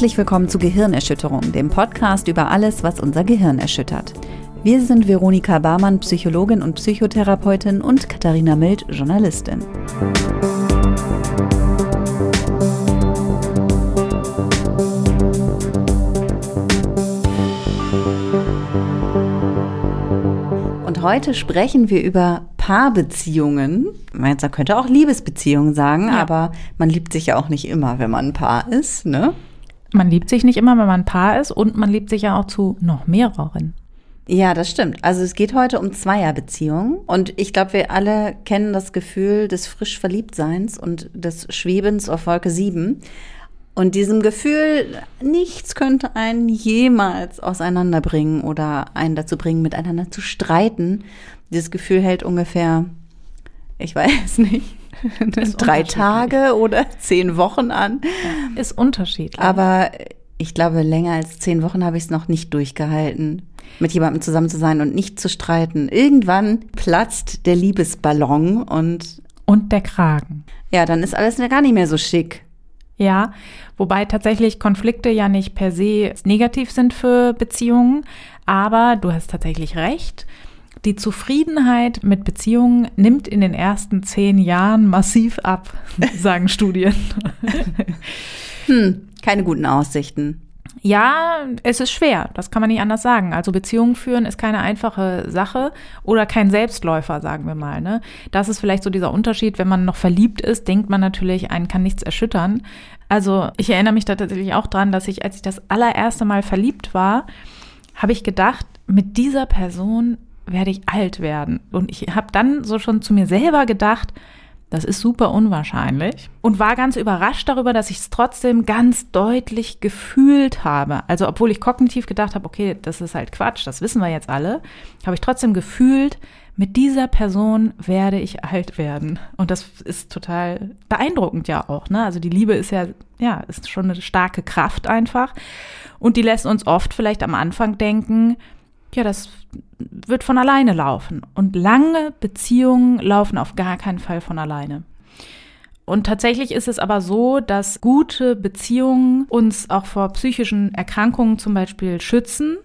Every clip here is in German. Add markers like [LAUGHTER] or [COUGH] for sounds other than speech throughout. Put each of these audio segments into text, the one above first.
Herzlich willkommen zu Gehirnerschütterung, dem Podcast über alles, was unser Gehirn erschüttert. Wir sind Veronika Barmann, Psychologin und Psychotherapeutin und Katharina Mild, Journalistin. Und heute sprechen wir über Paarbeziehungen. Man könnte auch Liebesbeziehungen sagen, ja. aber man liebt sich ja auch nicht immer, wenn man ein Paar ist, ne? Man liebt sich nicht immer, wenn man ein Paar ist und man liebt sich ja auch zu noch mehreren. Ja, das stimmt. Also es geht heute um Zweierbeziehungen und ich glaube, wir alle kennen das Gefühl des frisch Verliebtseins und des Schwebens auf Wolke 7. Und diesem Gefühl, nichts könnte einen jemals auseinanderbringen oder einen dazu bringen, miteinander zu streiten. Dieses Gefühl hält ungefähr, ich [LAUGHS] weiß nicht, [LAUGHS] drei Tage oder [LAUGHS] zehn Wochen an. Ja, ist unterschiedlich. Aber ich glaube, länger als zehn Wochen habe ich es noch nicht durchgehalten, mit jemandem zusammen zu sein und nicht zu streiten. Irgendwann platzt der Liebesballon und und der Kragen. Ja, dann ist alles gar nicht mehr so schick. Ja, wobei tatsächlich Konflikte ja nicht per se negativ sind für Beziehungen, aber du hast tatsächlich recht. Die Zufriedenheit mit Beziehungen nimmt in den ersten zehn Jahren massiv ab, [LAUGHS] sagen Studien. hm, keine guten Aussichten. Ja, es ist schwer, das kann man nicht anders sagen. Also Beziehungen führen ist keine einfache Sache oder kein Selbstläufer, sagen wir mal. Ne? Das ist vielleicht so dieser Unterschied, wenn man noch verliebt ist, denkt man natürlich, einen kann nichts erschüttern. Also ich erinnere mich da tatsächlich auch dran, dass ich, als ich das allererste Mal verliebt war, habe ich gedacht, mit dieser Person werde ich alt werden. Und ich habe dann so schon zu mir selber gedacht, das ist super unwahrscheinlich und war ganz überrascht darüber, dass ich es trotzdem ganz deutlich gefühlt habe. Also obwohl ich kognitiv gedacht habe, okay, das ist halt Quatsch, das wissen wir jetzt alle, habe ich trotzdem gefühlt, mit dieser Person werde ich alt werden. Und das ist total beeindruckend ja auch. Ne? Also die Liebe ist ja, ja, ist schon eine starke Kraft einfach. Und die lässt uns oft vielleicht am Anfang denken, ja, das wird von alleine laufen. Und lange Beziehungen laufen auf gar keinen Fall von alleine. Und tatsächlich ist es aber so, dass gute Beziehungen uns auch vor psychischen Erkrankungen zum Beispiel schützen.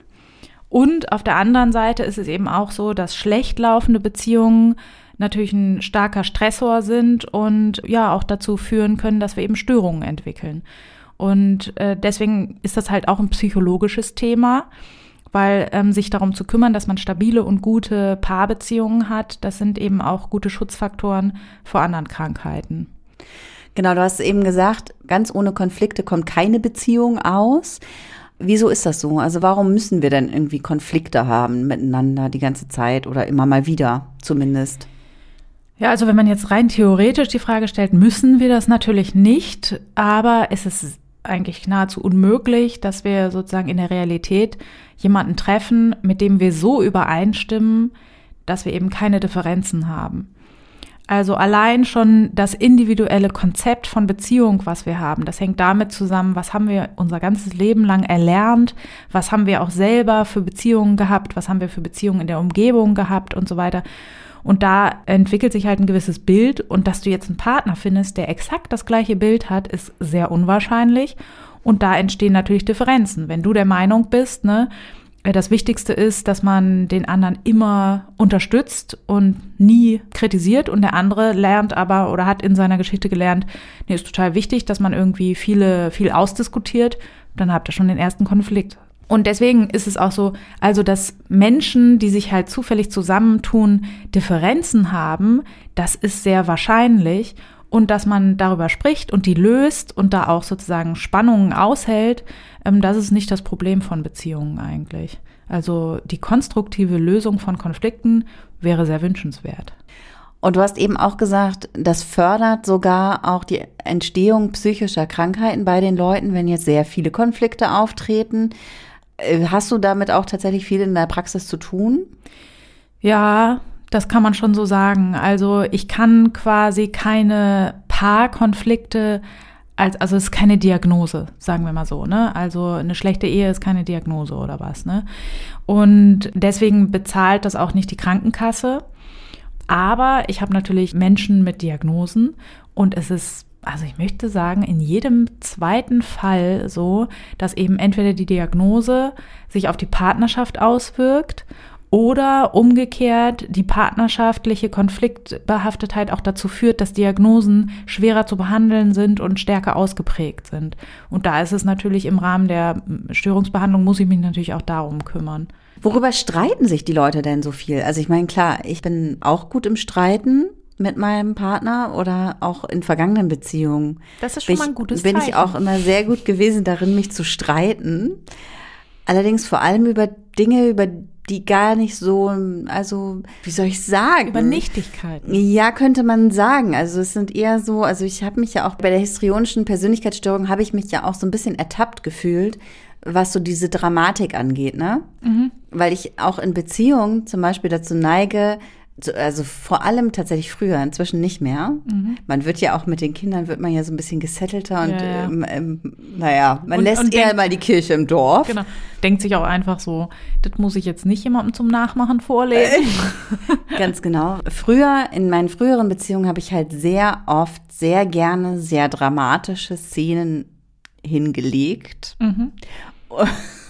Und auf der anderen Seite ist es eben auch so, dass schlecht laufende Beziehungen natürlich ein starker Stressor sind und ja auch dazu führen können, dass wir eben Störungen entwickeln. Und äh, deswegen ist das halt auch ein psychologisches Thema weil ähm, sich darum zu kümmern, dass man stabile und gute Paarbeziehungen hat, das sind eben auch gute Schutzfaktoren vor anderen Krankheiten. Genau, du hast eben gesagt, ganz ohne Konflikte kommt keine Beziehung aus. Wieso ist das so? Also warum müssen wir denn irgendwie Konflikte haben miteinander die ganze Zeit oder immer mal wieder zumindest? Ja, also wenn man jetzt rein theoretisch die Frage stellt, müssen wir das natürlich nicht, aber es ist eigentlich nahezu unmöglich, dass wir sozusagen in der Realität jemanden treffen, mit dem wir so übereinstimmen, dass wir eben keine Differenzen haben. Also allein schon das individuelle Konzept von Beziehung, was wir haben, das hängt damit zusammen, was haben wir unser ganzes Leben lang erlernt, was haben wir auch selber für Beziehungen gehabt, was haben wir für Beziehungen in der Umgebung gehabt und so weiter. Und da entwickelt sich halt ein gewisses Bild und dass du jetzt einen Partner findest, der exakt das gleiche Bild hat, ist sehr unwahrscheinlich. Und da entstehen natürlich Differenzen. Wenn du der Meinung bist, ne, äh, das Wichtigste ist, dass man den anderen immer unterstützt und nie kritisiert und der andere lernt aber oder hat in seiner Geschichte gelernt, nee, ist total wichtig, dass man irgendwie viele, viel ausdiskutiert, dann habt ihr schon den ersten Konflikt. Und deswegen ist es auch so, also dass Menschen, die sich halt zufällig zusammentun, Differenzen haben, das ist sehr wahrscheinlich. Und dass man darüber spricht und die löst und da auch sozusagen Spannungen aushält, ähm, das ist nicht das Problem von Beziehungen eigentlich. Also die konstruktive Lösung von Konflikten wäre sehr wünschenswert. Und du hast eben auch gesagt, das fördert sogar auch die Entstehung psychischer Krankheiten bei den Leuten, wenn jetzt sehr viele Konflikte auftreten. Äh, hast du damit auch tatsächlich viel in der Praxis zu tun? Ja, das kann man schon so sagen. Also ich kann quasi keine Paarkonflikte als, also es ist keine Diagnose, sagen wir mal so, ne? Also eine schlechte Ehe ist keine Diagnose oder was, ne? Und deswegen bezahlt das auch nicht die Krankenkasse. Aber ich habe natürlich Menschen mit Diagnosen und es ist also ich möchte sagen, in jedem zweiten Fall so, dass eben entweder die Diagnose sich auf die Partnerschaft auswirkt oder umgekehrt die partnerschaftliche Konfliktbehaftetheit auch dazu führt, dass Diagnosen schwerer zu behandeln sind und stärker ausgeprägt sind. Und da ist es natürlich im Rahmen der Störungsbehandlung, muss ich mich natürlich auch darum kümmern. Worüber streiten sich die Leute denn so viel? Also ich meine, klar, ich bin auch gut im Streiten mit meinem Partner oder auch in vergangenen Beziehungen. Das ist schon bin mal ein gutes ich, Bin Zeichen. ich auch immer sehr gut gewesen darin, mich zu streiten. Allerdings vor allem über Dinge, über die gar nicht so, also wie soll ich sagen? Über Nichtigkeiten. Ja, könnte man sagen. Also es sind eher so, also ich habe mich ja auch bei der histrionischen Persönlichkeitsstörung habe ich mich ja auch so ein bisschen ertappt gefühlt, was so diese Dramatik angeht, ne? Mhm. Weil ich auch in Beziehungen zum Beispiel dazu neige, also vor allem tatsächlich früher, inzwischen nicht mehr. Mhm. Man wird ja auch mit den Kindern, wird man ja so ein bisschen gesettelter und ja, ja. Ähm, ähm, naja, man und, lässt und eher mal die Kirche im Dorf. Genau. Denkt sich auch einfach so, das muss ich jetzt nicht jemandem zum Nachmachen vorlesen. [LAUGHS] Ganz genau. Früher, in meinen früheren Beziehungen habe ich halt sehr oft, sehr gerne, sehr dramatische Szenen hingelegt. Mhm [LAUGHS]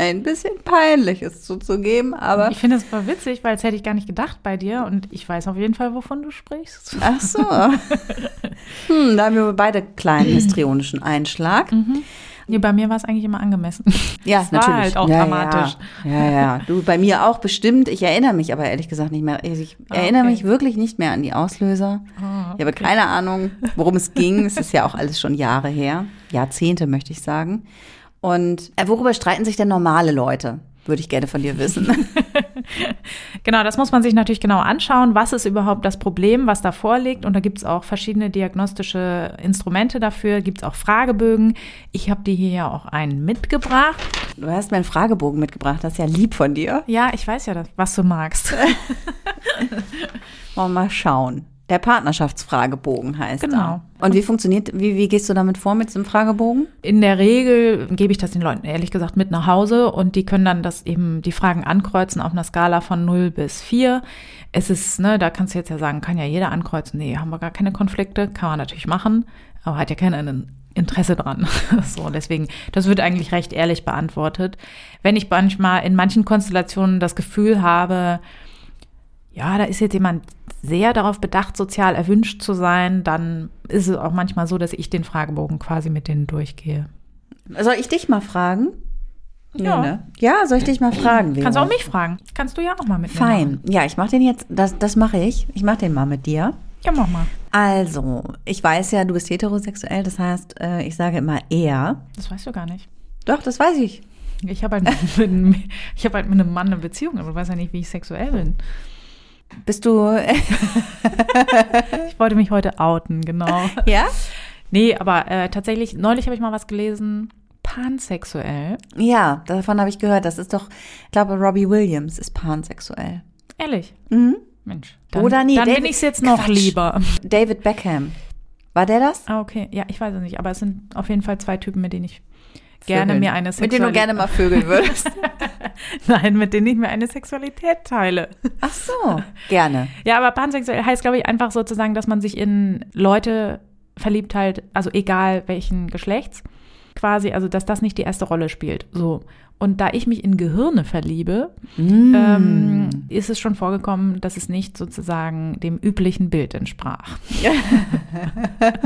ein bisschen peinlich ist zuzugeben, aber. Ich finde es voll witzig, weil es hätte ich gar nicht gedacht bei dir und ich weiß auf jeden Fall, wovon du sprichst. Ach so. [LAUGHS] hm, da haben wir beide kleinen histrionischen Einschlag. Mhm. Nee, bei mir war es eigentlich immer angemessen. Ja, das natürlich. War halt auch ja, dramatisch. Ja. ja, ja. Du, bei mir auch bestimmt. Ich erinnere mich aber ehrlich gesagt nicht mehr. Ich ah, erinnere okay. mich wirklich nicht mehr an die Auslöser. Oh, okay. Ich habe keine Ahnung, worum es ging. es ist ja auch alles schon Jahre her. Jahrzehnte, möchte ich sagen. Und äh, worüber streiten sich denn normale Leute? Würde ich gerne von dir wissen. [LAUGHS] [LAUGHS] genau, das muss man sich natürlich genau anschauen. Was ist überhaupt das Problem, was da vorliegt? Und da gibt es auch verschiedene diagnostische Instrumente dafür, gibt es auch Fragebögen. Ich habe dir hier ja auch einen mitgebracht. Du hast mir einen Fragebogen mitgebracht, das ist ja lieb von dir. Ja, ich weiß ja, was du magst. [LAUGHS] Wollen wir mal schauen. Der Partnerschaftsfragebogen heißt Genau. Er. Und wie funktioniert, wie, wie gehst du damit vor mit diesem Fragebogen? In der Regel gebe ich das den Leuten ehrlich gesagt mit nach Hause und die können dann das eben die Fragen ankreuzen auf einer Skala von 0 bis 4. Es ist, ne, da kannst du jetzt ja sagen, kann ja jeder ankreuzen. Nee, haben wir gar keine Konflikte, kann man natürlich machen, aber hat ja keiner ein Interesse dran. [LAUGHS] so, deswegen, das wird eigentlich recht ehrlich beantwortet. Wenn ich manchmal in manchen Konstellationen das Gefühl habe, ja, da ist jetzt jemand sehr darauf bedacht, sozial erwünscht zu sein, dann ist es auch manchmal so, dass ich den Fragebogen quasi mit denen durchgehe. Soll ich dich mal fragen? Ja. Nee, ne? Ja, soll ich dich mal fragen? Kannst du auch mich fragen. Kannst du ja auch mal mit mir Fein. Machen. Ja, ich mache den jetzt, das, das mache ich. Ich mache den mal mit dir. Ja, mach mal. Also, ich weiß ja, du bist heterosexuell, das heißt, äh, ich sage immer er. Das weißt du gar nicht. Doch, das weiß ich. Ich habe halt, [LAUGHS] mit, ich hab halt mit einem Mann eine Beziehung, aber du weißt ja nicht, wie ich sexuell bin. Bist du. [LAUGHS] ich wollte mich heute outen, genau. Ja? Nee, aber äh, tatsächlich, neulich habe ich mal was gelesen. Pansexuell. Ja, davon habe ich gehört. Das ist doch, ich glaube, Robbie Williams ist pansexuell. Ehrlich? Mhm. Mensch. Dann, Oder nee, dann David, bin ich es jetzt noch Quatsch. lieber. David Beckham. War der das? Ah, okay. Ja, ich weiß es nicht. Aber es sind auf jeden Fall zwei Typen, mit denen ich gerne mir eine Sexualität. Mit denen du gerne mal vögeln würdest. [LAUGHS] Nein, mit denen ich mir eine Sexualität teile. Ach so, gerne. Ja, aber pansexuell heißt, glaube ich, einfach sozusagen, dass man sich in Leute verliebt halt, also egal welchen Geschlechts, quasi, also dass das nicht die erste Rolle spielt. So. Und da ich mich in Gehirne verliebe, mm. ähm, ist es schon vorgekommen, dass es nicht sozusagen dem üblichen Bild entsprach. [LAUGHS]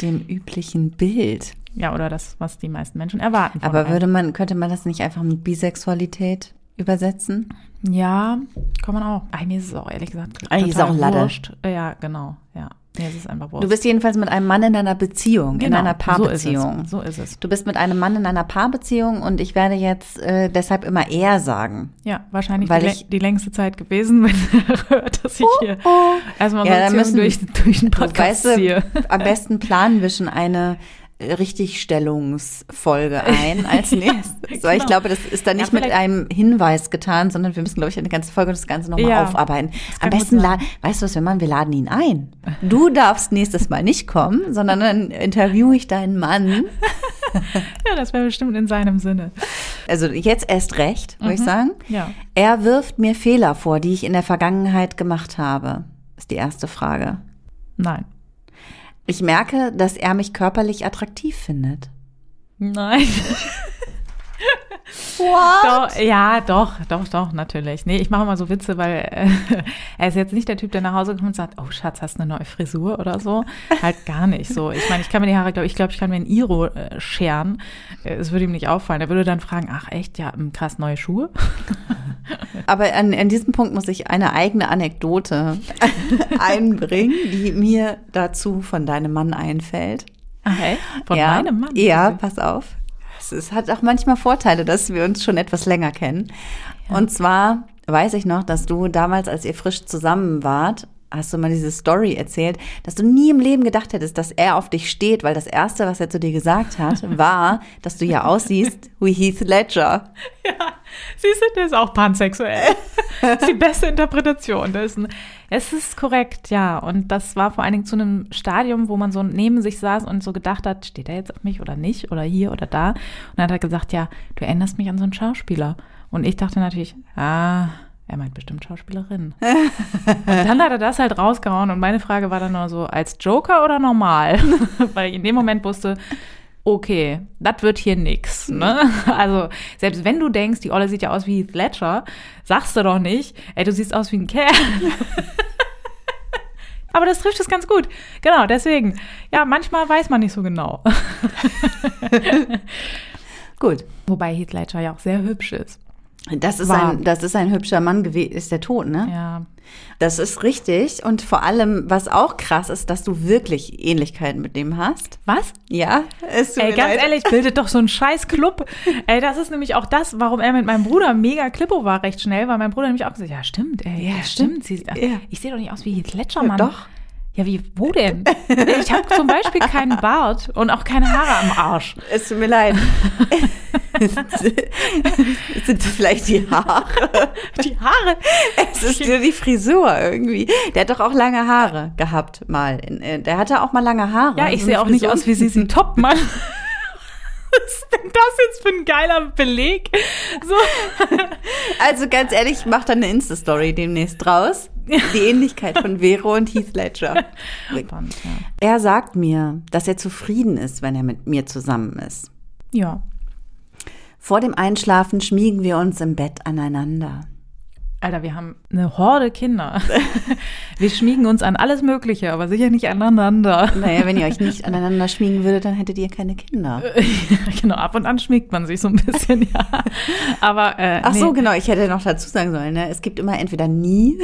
dem üblichen Bild. Ja, oder das, was die meisten Menschen erwarten. Aber würde man, könnte man das nicht einfach mit Bisexualität übersetzen? Ja, kann man auch. Ach, mir ist es auch ehrlich gesagt. Eigentlich ist auch Lade. Ja, genau, ja. Es ist einfach Wurst. Du bist jedenfalls mit einem Mann in einer Beziehung, genau, in einer Paarbeziehung. So ist, es. so ist es. Du bist mit einem Mann in einer Paarbeziehung und ich werde jetzt äh, deshalb immer er sagen. Ja, wahrscheinlich weil die, ich, die längste Zeit gewesen, [LAUGHS] wenn er hört, dass ich oh, hier oh. erstmal ja, so müssen, durch, durch den Podcast weißt du, hier. Am besten planen wir schon eine Richtigstellungsfolge ein als [LAUGHS] nächstes. genau. Weil ich glaube, das ist dann nicht ja, mit einem Hinweis getan, sondern wir müssen, glaube ich, eine ganze Folge das Ganze nochmal ja, aufarbeiten. Am besten laden, weißt du was wir machen? Wir laden ihn ein. Du darfst nächstes Mal nicht kommen, sondern dann interviewe ich deinen Mann. [LAUGHS] ja, das wäre bestimmt in seinem Sinne. Also jetzt erst recht, würde mhm. ich sagen. Ja. Er wirft mir Fehler vor, die ich in der Vergangenheit gemacht habe. Ist die erste Frage. Nein. Ich merke, dass er mich körperlich attraktiv findet. Nein. [LAUGHS] What? Doch, ja, doch, doch, doch, natürlich. Nee, ich mache immer so Witze, weil äh, [LAUGHS] er ist jetzt nicht der Typ, der nach Hause kommt und sagt, oh Schatz, hast du eine neue Frisur oder so. Halt gar nicht so. Ich meine, ich kann mir die Haare, glaube ich, glaube, ich kann mir ein Iro äh, scheren. Äh, Es würde ihm nicht auffallen. Er würde dann fragen, ach echt, ja, hm, krass, neue Schuhe. [LAUGHS] Aber an, an diesem Punkt muss ich eine eigene Anekdote [LAUGHS] einbringen, die mir dazu von deinem Mann einfällt. Ey? Von ja, meinem Mann. Ja, pass auf. Es, hat auch manchmal Vorteile, dass wir uns schon etwas länger kennen. Und zwar weiß ich noch, dass du damals, als ihr frisch zusammen wart, hast du mal diese Story erzählt, dass du nie im Leben gedacht hättest, dass er auf dich steht, weil das Erste, was er zu dir gesagt hat, [LAUGHS] war, dass du ja aussiehst wie Heath Ledger. Ja, siehst du, der ist auch pansexuell. [LAUGHS] das ist die beste Interpretation. Ein, es ist korrekt, ja. Und das war vor allen Dingen zu einem Stadium, wo man so neben sich saß und so gedacht hat, steht er jetzt auf mich oder nicht oder hier oder da. Und dann hat er gesagt, ja, du erinnerst mich an so einen Schauspieler. Und ich dachte natürlich, ah, er meint bestimmt Schauspielerin. [LAUGHS] und dann hat er das halt rausgehauen und meine Frage war dann nur so, als Joker oder normal? [LAUGHS] Weil ich in dem Moment wusste, okay, das wird hier nix. Ne? [LAUGHS] Also, selbst wenn du denkst, die Olle sieht ja aus wie Heath Ledger, sagst du doch nicht, ey, du siehst aus wie ein Kerl. [LAUGHS] Aber das trifft es ganz gut. Genau, deswegen. Ja, manchmal weiß man nicht so genau. [LAUGHS] Gut. Wobei Heath Ledger ja auch sehr hübsch ist. Das ist, War. ein, das ist ein hübscher Mann gewesen. Ist der tot, ne? Ja. Das ist richtig. Und vor allem, was auch krass ist, dass du wirklich Ähnlichkeiten mit dem hast. Was? Ja, es Ey, ganz leid. ehrlich, bildet doch so ein scheiß Club. [LAUGHS] Ey, das ist nämlich auch das, warum er mit meinem Bruder mega Klippo war recht schnell, weil mein Bruder nämlich auch gesagt hat, ja stimmt, ey, Ja, ja, stimmt. Sie, ach, Ja. Ich sehe doch nicht aus wie Ledger, Ja, doch. Ja, wie, wo denn? Ich habe zum Beispiel keinen Bart und auch keine Haare am Arsch. Es tut mir leid. [LAUGHS] Sind das vielleicht die Haare? Die Haare? Es ist nur die Frisur irgendwie. Der hat doch auch lange Haare gehabt mal. Äh, Der hatte auch mal lange Haare. Ja, ich sehe auch nicht aus wie Sisi Topmann. Was [LAUGHS] ist denn das jetzt für ein geiler Beleg? So. Also ganz ehrlich, ich mache da eine Insta-Story demnächst draus. Die Ähnlichkeit von Vero und Heath Ledger. Spannend, ja. Er sagt mir, dass er zufrieden ist, wenn er mit mir zusammen ist. ja. Vor dem Einschlafen schmiegen wir uns im Bett aneinander. Alter, wir haben eine Horde Kinder. [LAUGHS] Wir schmiegen uns an alles Mögliche, aber sicher nicht aneinander. Naja, wenn ihr euch nicht aneinander schmiegen würdet, dann hättet ihr keine Kinder. [LAUGHS] genau, ab und an schmiegt man sich so ein bisschen, ja. Aber äh, Ach so, nee. genau, ich hätte noch dazu sagen sollen, ne? es gibt immer entweder nie,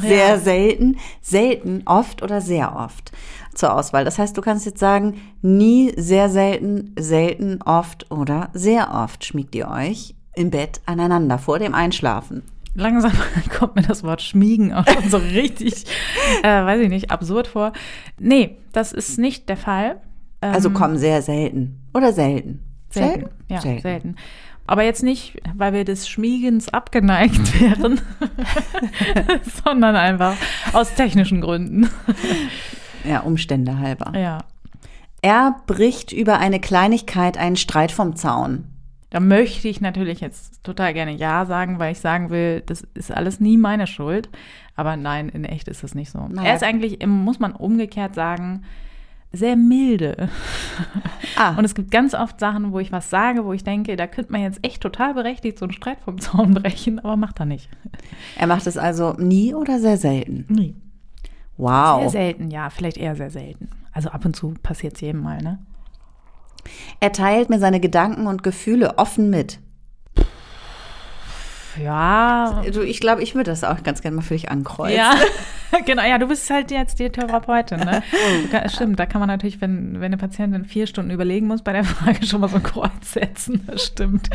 sehr ja. selten, selten, oft oder sehr oft zur Auswahl. Das heißt, du kannst jetzt sagen, nie, sehr selten, selten, oft oder sehr oft schmiegt ihr euch im Bett aneinander vor dem Einschlafen. Langsam [LAUGHS] kommt mir das Wort schmiegen auch schon so richtig, [LAUGHS] äh, weiß ich nicht, absurd vor. Nee, das ist nicht der Fall. Ähm, Also kommen sehr selten oder selten. selten. Ja, selten. Aber jetzt nicht, weil wir des Schmiegens abgeneigt [LAUGHS] wären, sondern einfach aus technischen Gründen. Ja, Umstände halber. Ja. Er bricht über eine Kleinigkeit einen Streit vom Zaun. Da möchte ich natürlich jetzt total gerne Ja sagen, weil ich sagen will, das ist alles nie meine Schuld. Aber nein, in echt ist das nicht so. Naja. Er ist eigentlich, muss man umgekehrt sagen, sehr milde. Ah. Und es gibt ganz oft Sachen, wo ich was sage, wo ich denke, da könnte man jetzt echt total berechtigt so einen Streit vom Zaun brechen, aber macht er nicht. Er macht es also nie oder sehr selten. Nie. Wow. Sehr selten, ja, vielleicht eher sehr selten. Also ab und zu passiert es jedem mal, ne? Er teilt mir seine Gedanken und Gefühle offen mit. Ja. Du, ich glaube, ich würde das auch ganz gerne mal für dich ankreuzen. Ja, [LAUGHS] genau, ja, du bist halt jetzt die Therapeutin, ne? [LAUGHS] Kann, stimmt, da kann man natürlich, wenn, wenn eine Patientin vier Stunden überlegen muss, bei der [LAUGHS] Frage schon mal so ein Kreuz setzen, das stimmt.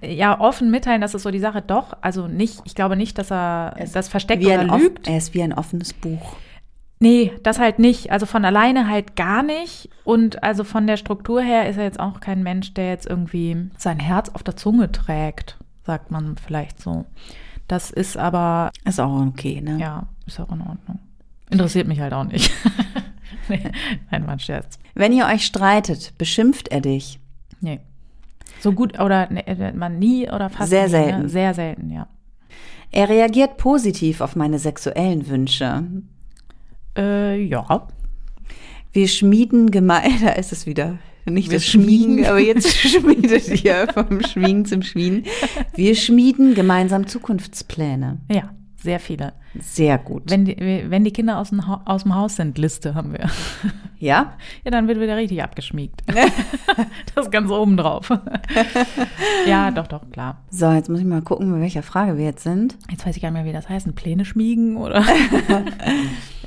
Ja, offen mitteilen, das ist so die Sache. Doch, also nicht, ich glaube nicht, dass er das versteckt oder ein lügt. er ist wie ein offenes Buch. Nee, das halt nicht. Also von alleine halt gar nicht. Und also von der Struktur her ist er jetzt auch kein Mensch, der jetzt irgendwie sein Herz auf der Zunge trägt, sagt man vielleicht so. Das ist aber, Ist auch okay, ne? ja, ist auch in Ordnung. Interessiert mich halt auch nicht. [LAUGHS] nee, nein, war ein Scherz. Wenn ihr euch streitet, beschimpft er dich. Nee. So gut oder ne, man nie oder fast Sehr nie, selten. Ne? Sehr selten, ja. Er reagiert positiv auf meine sexuellen Wünsche. Äh, ja. Wir schmieden gemein, [LAUGHS] da ist es wieder. Nicht Wir das Schmieden, aber jetzt [LAUGHS] schmiedet ihr vom Schmieden zum Schmieden. Wir schmieden gemeinsam Zukunftspläne. Ja, sehr viele. Sehr gut. Wenn die, wenn die Kinder aus dem, aus dem Haus sind, Liste haben wir. [LAUGHS] ja? Ja, dann wird wieder richtig abgeschmiegt. das ganz oben drauf. ja, doch, doch, klar. So, jetzt muss ich mal gucken, bei welcher Frage wir jetzt sind. Jetzt weiß ich gar nicht mehr, wie das heißt. Pläne schmiegen oder?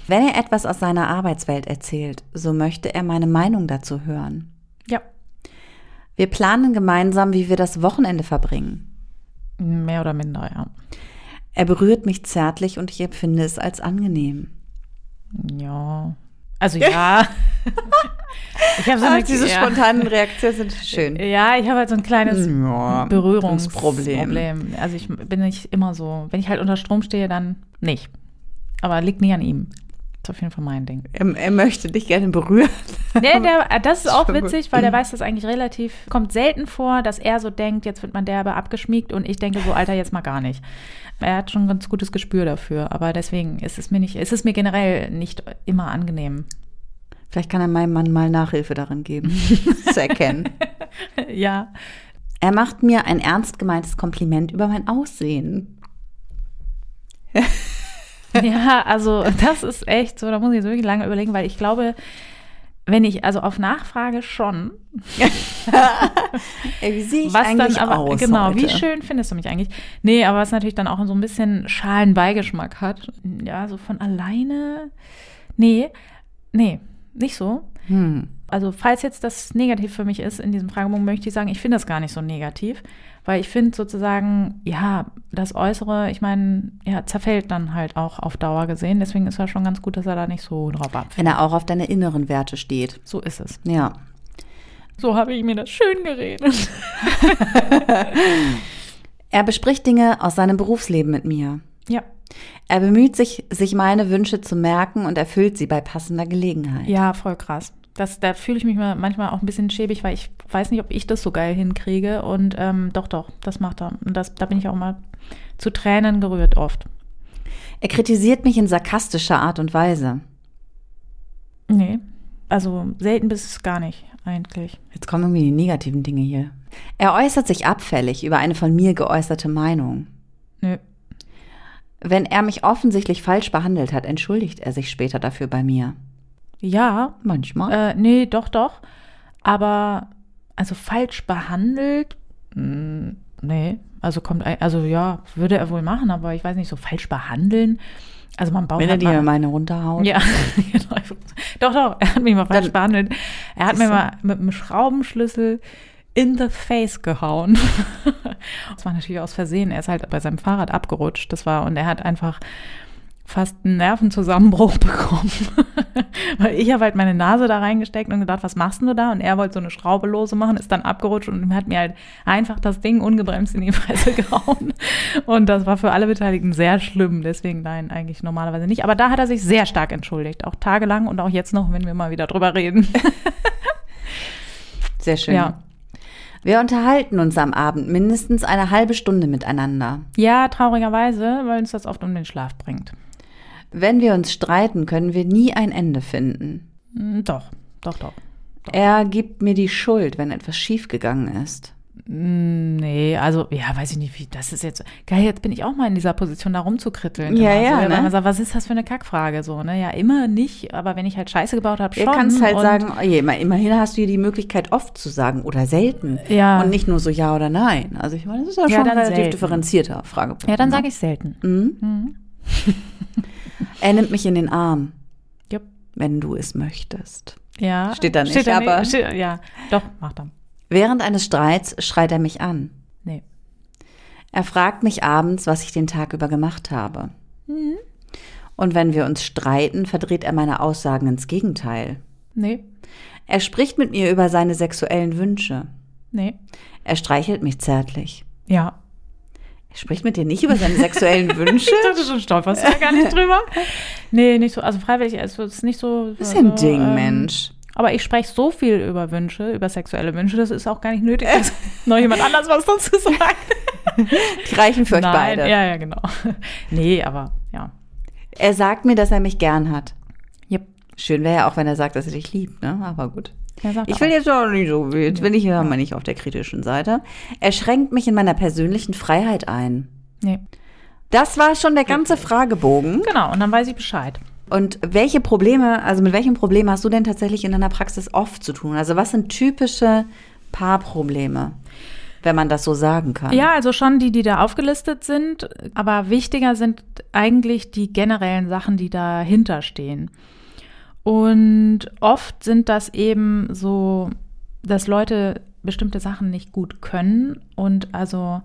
Wenn er etwas aus seiner Arbeitswelt erzählt, so möchte er meine Meinung dazu hören. ja, Wir planen gemeinsam, wie wir das Wochenende verbringen. mehr oder minder, ja. Er berührt mich zärtlich und ich empfinde es als angenehm. Ja. Also ja. [LAUGHS] ich habe so eine, ja. spontanen Reaktionen sind schön. Ja, ich habe halt so ein kleines Ja, Berührungsproblem. Problem. Also ich bin nicht immer so, wenn ich halt unter Strom stehe, dann nicht. Aber liegt nicht an ihm. Ist auf jeden Fall mein Ding. Er, er möchte dich gerne berühren. [LAUGHS] Nee, der, das ist auch witzig, weil der weiß das eigentlich relativ, kommt selten vor, dass er so denkt, jetzt wird man derbe abgeschmiegt und ich denke so, Alter, jetzt mal gar nicht. Er hat schon ein ganz gutes Gespür dafür, aber deswegen ist es mir nicht, ist es mir generell nicht immer angenehm. Vielleicht kann er meinem Mann mal Nachhilfe darin geben, [LAUGHS] zu erkennen. ja. Er macht mir ein ernst gemeintes Kompliment über mein Aussehen. [LAUGHS] [LAUGHS] Ja, also das ist echt so, da muss ich jetzt wirklich lange überlegen, weil ich glaube, wenn ich, also auf Nachfrage schon, [LAUGHS] Ey, wie sehe ich was eigentlich dann aber, aus genau, heute? wie schön findest du mich eigentlich? Nee, aber was natürlich dann auch so ein bisschen schalen Beigeschmack hat. Ja, so von alleine, nee, nee, nicht so. Hm. Also falls jetzt das negativ für mich ist in diesem Fragebogen, möchte ich sagen, ich finde das gar nicht so negativ, weil ich finde sozusagen, ja, das Äußere, ich meine, ja, zerfällt dann halt auch auf Dauer gesehen. Deswegen ist es schon ganz gut, dass er da nicht so drauf abfällt. Wenn er auch auf deine inneren Werte steht. So ist es. Ja. So habe ich mir das schön geredet. [LAUGHS] [LAUGHS] Er bespricht Dinge aus seinem Berufsleben mit mir. Ja. Er bemüht sich, sich meine Wünsche zu merken und erfüllt sie bei passender Gelegenheit. Ja, voll krass. Das, da fühle ich mich mal manchmal auch ein bisschen schäbig, weil ich weiß nicht, ob ich das so geil hinkriege. Und ähm, doch, doch, das macht er. Und das, da bin ich auch mal zu Tränen gerührt oft. Er kritisiert mich in sarkastischer Art und Weise. Nee, also selten bis gar nicht eigentlich. Jetzt kommen irgendwie die negativen Dinge hier. Er äußert sich abfällig über eine von mir geäußerte Meinung. Nö. Wenn er mich offensichtlich falsch behandelt hat, entschuldigt er sich später dafür bei mir. Ja, Manchmal. äh, nee, doch, doch. Aber also falsch behandelt, mh, nee. Also kommt, also ja, würde er wohl machen, aber ich weiß nicht, so falsch behandeln. Also man baut Wenn er halt dir mal- meine runterhaut. Ja, [LAUGHS] genau. doch, doch, er hat mich mal falsch Dann- behandelt. Er hat mir mal mit einem Schraubenschlüssel in the face gehauen. [LAUGHS] Das war natürlich aus Versehen. Er ist halt bei seinem Fahrrad abgerutscht. Das war, und er hat einfach fast einen Nervenzusammenbruch [LAUGHS] bekommen. Weil ich habe halt meine Nase da reingesteckt und gedacht, was machst du da? Und er wollte so eine Schraube lose machen, ist dann abgerutscht und hat mir halt einfach das Ding ungebremst in die [LAUGHS] Fresse gehauen. Und das war für alle Beteiligten sehr schlimm. Deswegen nein, eigentlich normalerweise nicht. Aber da hat er sich sehr stark entschuldigt. Auch tagelang und auch jetzt noch, wenn wir mal wieder drüber reden. [LAUGHS] Sehr schön. Ja. Wir unterhalten uns am Abend mindestens eine halbe Stunde miteinander. Ja, traurigerweise, weil uns das oft um den Schlaf bringt. Wenn wir uns streiten, können wir nie ein Ende finden. Hm, Doch, doch, doch. Er gibt mir die Schuld, wenn etwas schiefgegangen ist. Hm, Nee, also, ja, weiß ich nicht, wie das ist jetzt. Geil, jetzt bin ich auch mal in dieser Position, da rumzukritteln. Ja, ja, So, weil ne? man sagt, was ist das für eine Kackfrage? So, ne? Ja, immer nicht, aber wenn ich halt Scheiße gebaut habe, schon. Du kannst halt sagen, oh je, immer- immerhin hast du hier die Möglichkeit, oft zu sagen oder selten. Ja. Und nicht nur so ja oder nein. Also ich meine, das ist ja Ja, schon dann relativ selten. differenzierter Fragepunkt. Ja, dann ne? sage ich selten. Mhm. [LAUGHS] Er nimmt mich in den Arm, Jupp. wenn du es möchtest. Ja. Steht da nicht, Steht da aber- nicht, steht, ja, doch, mach dann. Während eines Streits schreit er mich an. Nee. Er fragt mich abends, was ich den Tag über gemacht habe. Mhm. Und wenn wir uns streiten, verdreht er meine Aussagen ins Gegenteil. Nee. Er spricht mit mir über seine sexuellen Wünsche. Nee. Er streichelt mich zärtlich. Ja. Er spricht mit dir nicht über seine sexuellen [LAUGHS] Wünsche? Ich dachte schon, stolperst du da gar nicht drüber? Nee, nicht so, also freiwillig, es ist nicht so. Das ist ja ein Ding, ähm, Mensch. Aber ich spreche so viel über Wünsche, über sexuelle Wünsche, das ist auch gar nicht nötig, dass [LAUGHS] noch jemand anders was dazu sagt. Die reichen für euch Nein, beide. ja, ja, genau. Nee, aber ja. Er sagt mir, dass er mich gern hat. Yep. Schön wäre ja auch, wenn er sagt, dass er dich liebt, ne? Aber gut. Ich will auch. jetzt auch nicht so, jetzt bin ich ja mal nicht auf der kritischen Seite. Er schränkt mich in meiner persönlichen Freiheit ein. Nee. Das war schon der ganze Fragebogen. Genau, und dann weiß ich Bescheid. Und welche Probleme, also mit welchen Problemen hast du denn tatsächlich in deiner Praxis oft zu tun? Also was sind typische Paarprobleme, wenn man das so sagen kann? Ja, also schon die, die da aufgelistet sind, aber wichtiger sind eigentlich die generellen Sachen, die dahinter stehen. Und oft sind das eben so, dass Leute bestimmte Sachen nicht gut können und also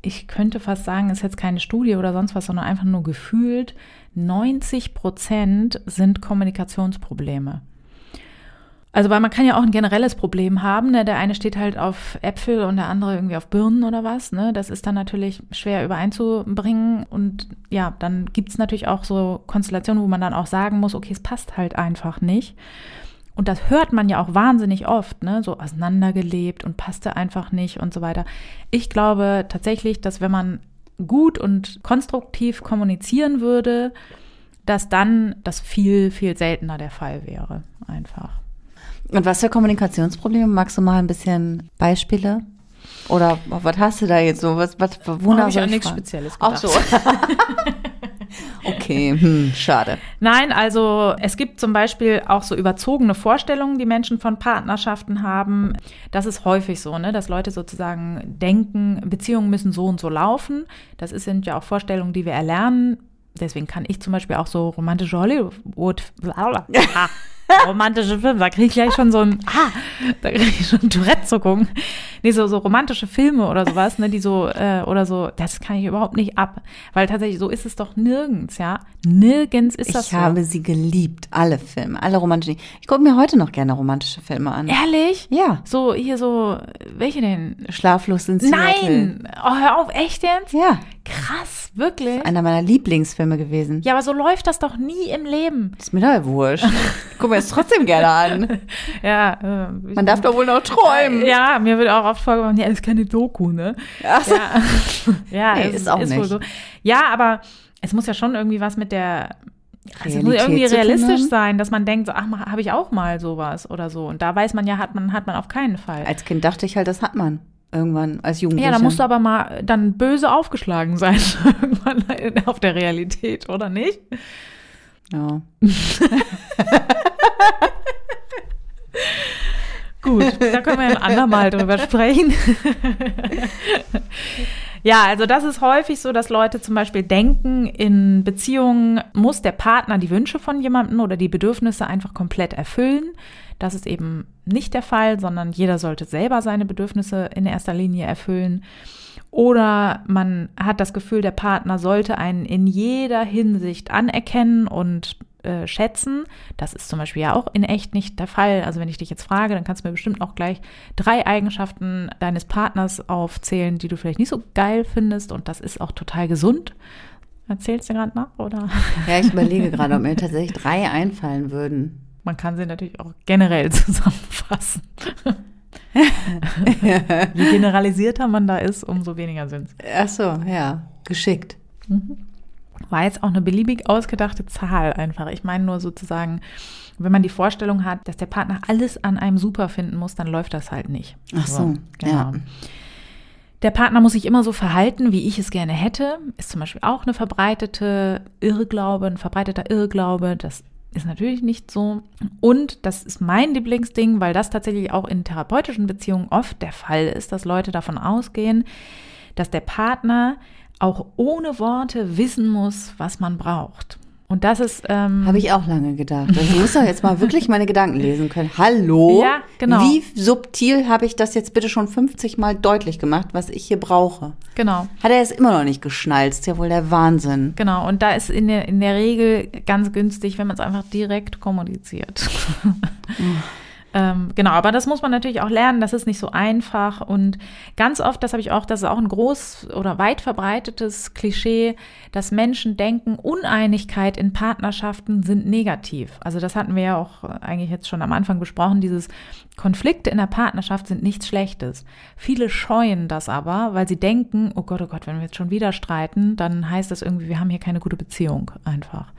ich könnte fast sagen, ist jetzt keine Studie oder sonst was, sondern einfach nur gefühlt, 90 Prozent sind Kommunikationsprobleme. Also, weil man kann ja auch ein generelles Problem haben. Ne? Der eine steht halt auf Äpfel und der andere irgendwie auf Birnen oder was. Ne? Das ist dann natürlich schwer übereinzubringen. Und ja, dann gibt es natürlich auch so Konstellationen, wo man dann auch sagen muss, okay, es passt halt einfach nicht. Und das hört man ja auch wahnsinnig oft, ne? so auseinandergelebt und passte einfach nicht und so weiter. Ich glaube tatsächlich, dass wenn man gut und konstruktiv kommunizieren würde, dass dann das viel, viel seltener der Fall wäre, einfach. Und was für Kommunikationsprobleme? Magst du mal ein bisschen Beispiele? Oder was hast du da jetzt so? Was, was, wonach Hab ich an ich nichts? Spezielles Ach gedacht. so. [LAUGHS] okay, hm, schade. Nein, also es gibt zum Beispiel auch so überzogene Vorstellungen, die Menschen von Partnerschaften haben. Das ist häufig so, ne, dass Leute sozusagen denken, Beziehungen müssen so und so laufen. Das sind ja auch Vorstellungen, die wir erlernen. Deswegen kann ich zum Beispiel auch so romantische Hollywood, [LAUGHS] ah, romantische Filme, da kriege ich gleich schon so ein, ah, da kriege ich schon Tourette-Zuckung. Nee, so, so romantische Filme oder sowas, ne, die so, äh, oder so, das kann ich überhaupt nicht ab. Weil tatsächlich, so ist es doch nirgends, ja. Nirgends ist das Ich so. habe sie geliebt, alle Filme, alle romantischen. Ich gucke mir heute noch gerne romantische Filme an. Ehrlich? Ja. So, hier so, welche denn? Schlaflos in Seattle. Nein! Oh, hör auf, echt jetzt? Ja, Krass, wirklich? einer meiner Lieblingsfilme gewesen. Ja, aber so läuft das doch nie im Leben. Ist mir doch wurscht. [LAUGHS] Ich gucke mir das trotzdem gerne an. [LAUGHS] Ja, äh, Man darf doch wohl noch träumen. Ja, mir wird auch oft vorgeworfen, ja, ist keine Doku, ne? Ach so. Ja, [LAUGHS] ja Nee, es ist auch wohl nicht. so. Ja, aber es muss ja schon irgendwie was mit der also es muss Realität irgendwie realistisch sein, dass man denkt, so, ach, habe ich auch mal sowas oder so. Und da weiß man ja, hat man, hat man auf keinen Fall. Als Kind dachte ich halt, das hat man irgendwann als Jugendlicher. Ja, da musst du aber mal dann böse aufgeschlagen sein, [LAUGHS] irgendwann auf der Realität, oder nicht? Ja. [LAUGHS] Gut, da können wir ein andermal drüber sprechen. [LAUGHS] Ja, also das ist häufig so, dass Leute zum Beispiel denken, in Beziehungen muss der Partner die Wünsche von jemandem oder die Bedürfnisse einfach komplett erfüllen. Das ist eben nicht der Fall, sondern jeder sollte selber seine Bedürfnisse in erster Linie erfüllen. Oder man hat das Gefühl, der Partner sollte einen in jeder Hinsicht anerkennen und äh, schätzen. Das ist zum Beispiel ja auch in echt nicht der Fall. Also wenn ich dich jetzt frage, dann kannst du mir bestimmt auch gleich drei Eigenschaften deines Partners aufzählen, die du vielleicht nicht so geil findest. Und das ist auch total gesund. Erzählst du gerade nach, oder? ja, ich überlege gerade, ob mir tatsächlich drei einfallen würden. Man kann sie natürlich auch generell [LAUGHS] zusammenfassen. [LAUGHS] [LAUGHS] Je generalisierter man da ist, umso weniger sind es. Ach so, ja, geschickt. War jetzt auch eine beliebig ausgedachte Zahl einfach. Ich meine nur sozusagen, wenn man die Vorstellung hat, dass der Partner alles an einem super finden muss, dann läuft das halt nicht. Ach so, ja. Der Partner muss sich immer so verhalten, wie ich es gerne hätte. Ist zum Beispiel auch eine verbreitete Irrglaube, ein verbreiteter Irrglaube. Das ist natürlich nicht so. Und das ist mein Lieblingsding, weil das tatsächlich auch in therapeutischen Beziehungen oft der Fall ist, dass Leute davon ausgehen, dass der Partner auch ohne Worte wissen muss, was man braucht. Und das ist. Ähm, Habe ich auch lange gedacht. Also ich muss doch jetzt mal wirklich meine Gedanken lesen können. Hallo? [LAUGHS] Ja, genau. Wie subtil habe ich das jetzt bitte schon 50 Mal deutlich gemacht, was ich hier brauche? Genau. Hat er es immer noch nicht geschnallt? Ist ja wohl der Wahnsinn. Genau, und da ist in der, in der Regel ganz günstig, wenn man es einfach direkt kommuniziert. [LAUGHS] [LAUGHS] ähm, genau, aber das muss man natürlich auch lernen, das ist nicht so einfach. Und ganz oft, das habe ich auch, das ist auch ein groß oder weit verbreitetes Klischee, dass Menschen denken, Uneinigkeit in Partnerschaften sind negativ. Also das hatten wir ja auch eigentlich jetzt schon am Anfang besprochen, dieses Konflikte in der Partnerschaft sind nichts Schlechtes. Viele scheuen das aber, weil sie denken, oh Gott, oh Gott, wenn wir jetzt schon wieder streiten, dann heißt das irgendwie, wir haben hier keine gute Beziehung einfach.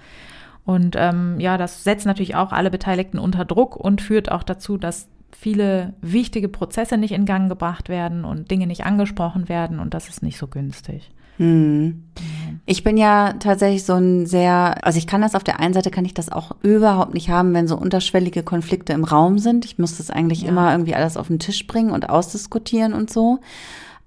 Und ähm, ja, das setzt natürlich auch alle Beteiligten unter Druck und führt auch dazu, dass viele wichtige Prozesse nicht in Gang gebracht werden und Dinge nicht angesprochen werden und das ist nicht so günstig. Hm. Ich bin ja tatsächlich so ein sehr, also ich kann das auf der einen Seite kann ich das auch überhaupt nicht haben, wenn so unterschwellige Konflikte im Raum sind. Ich muss das eigentlich ja. immer irgendwie alles auf den Tisch bringen und ausdiskutieren und so.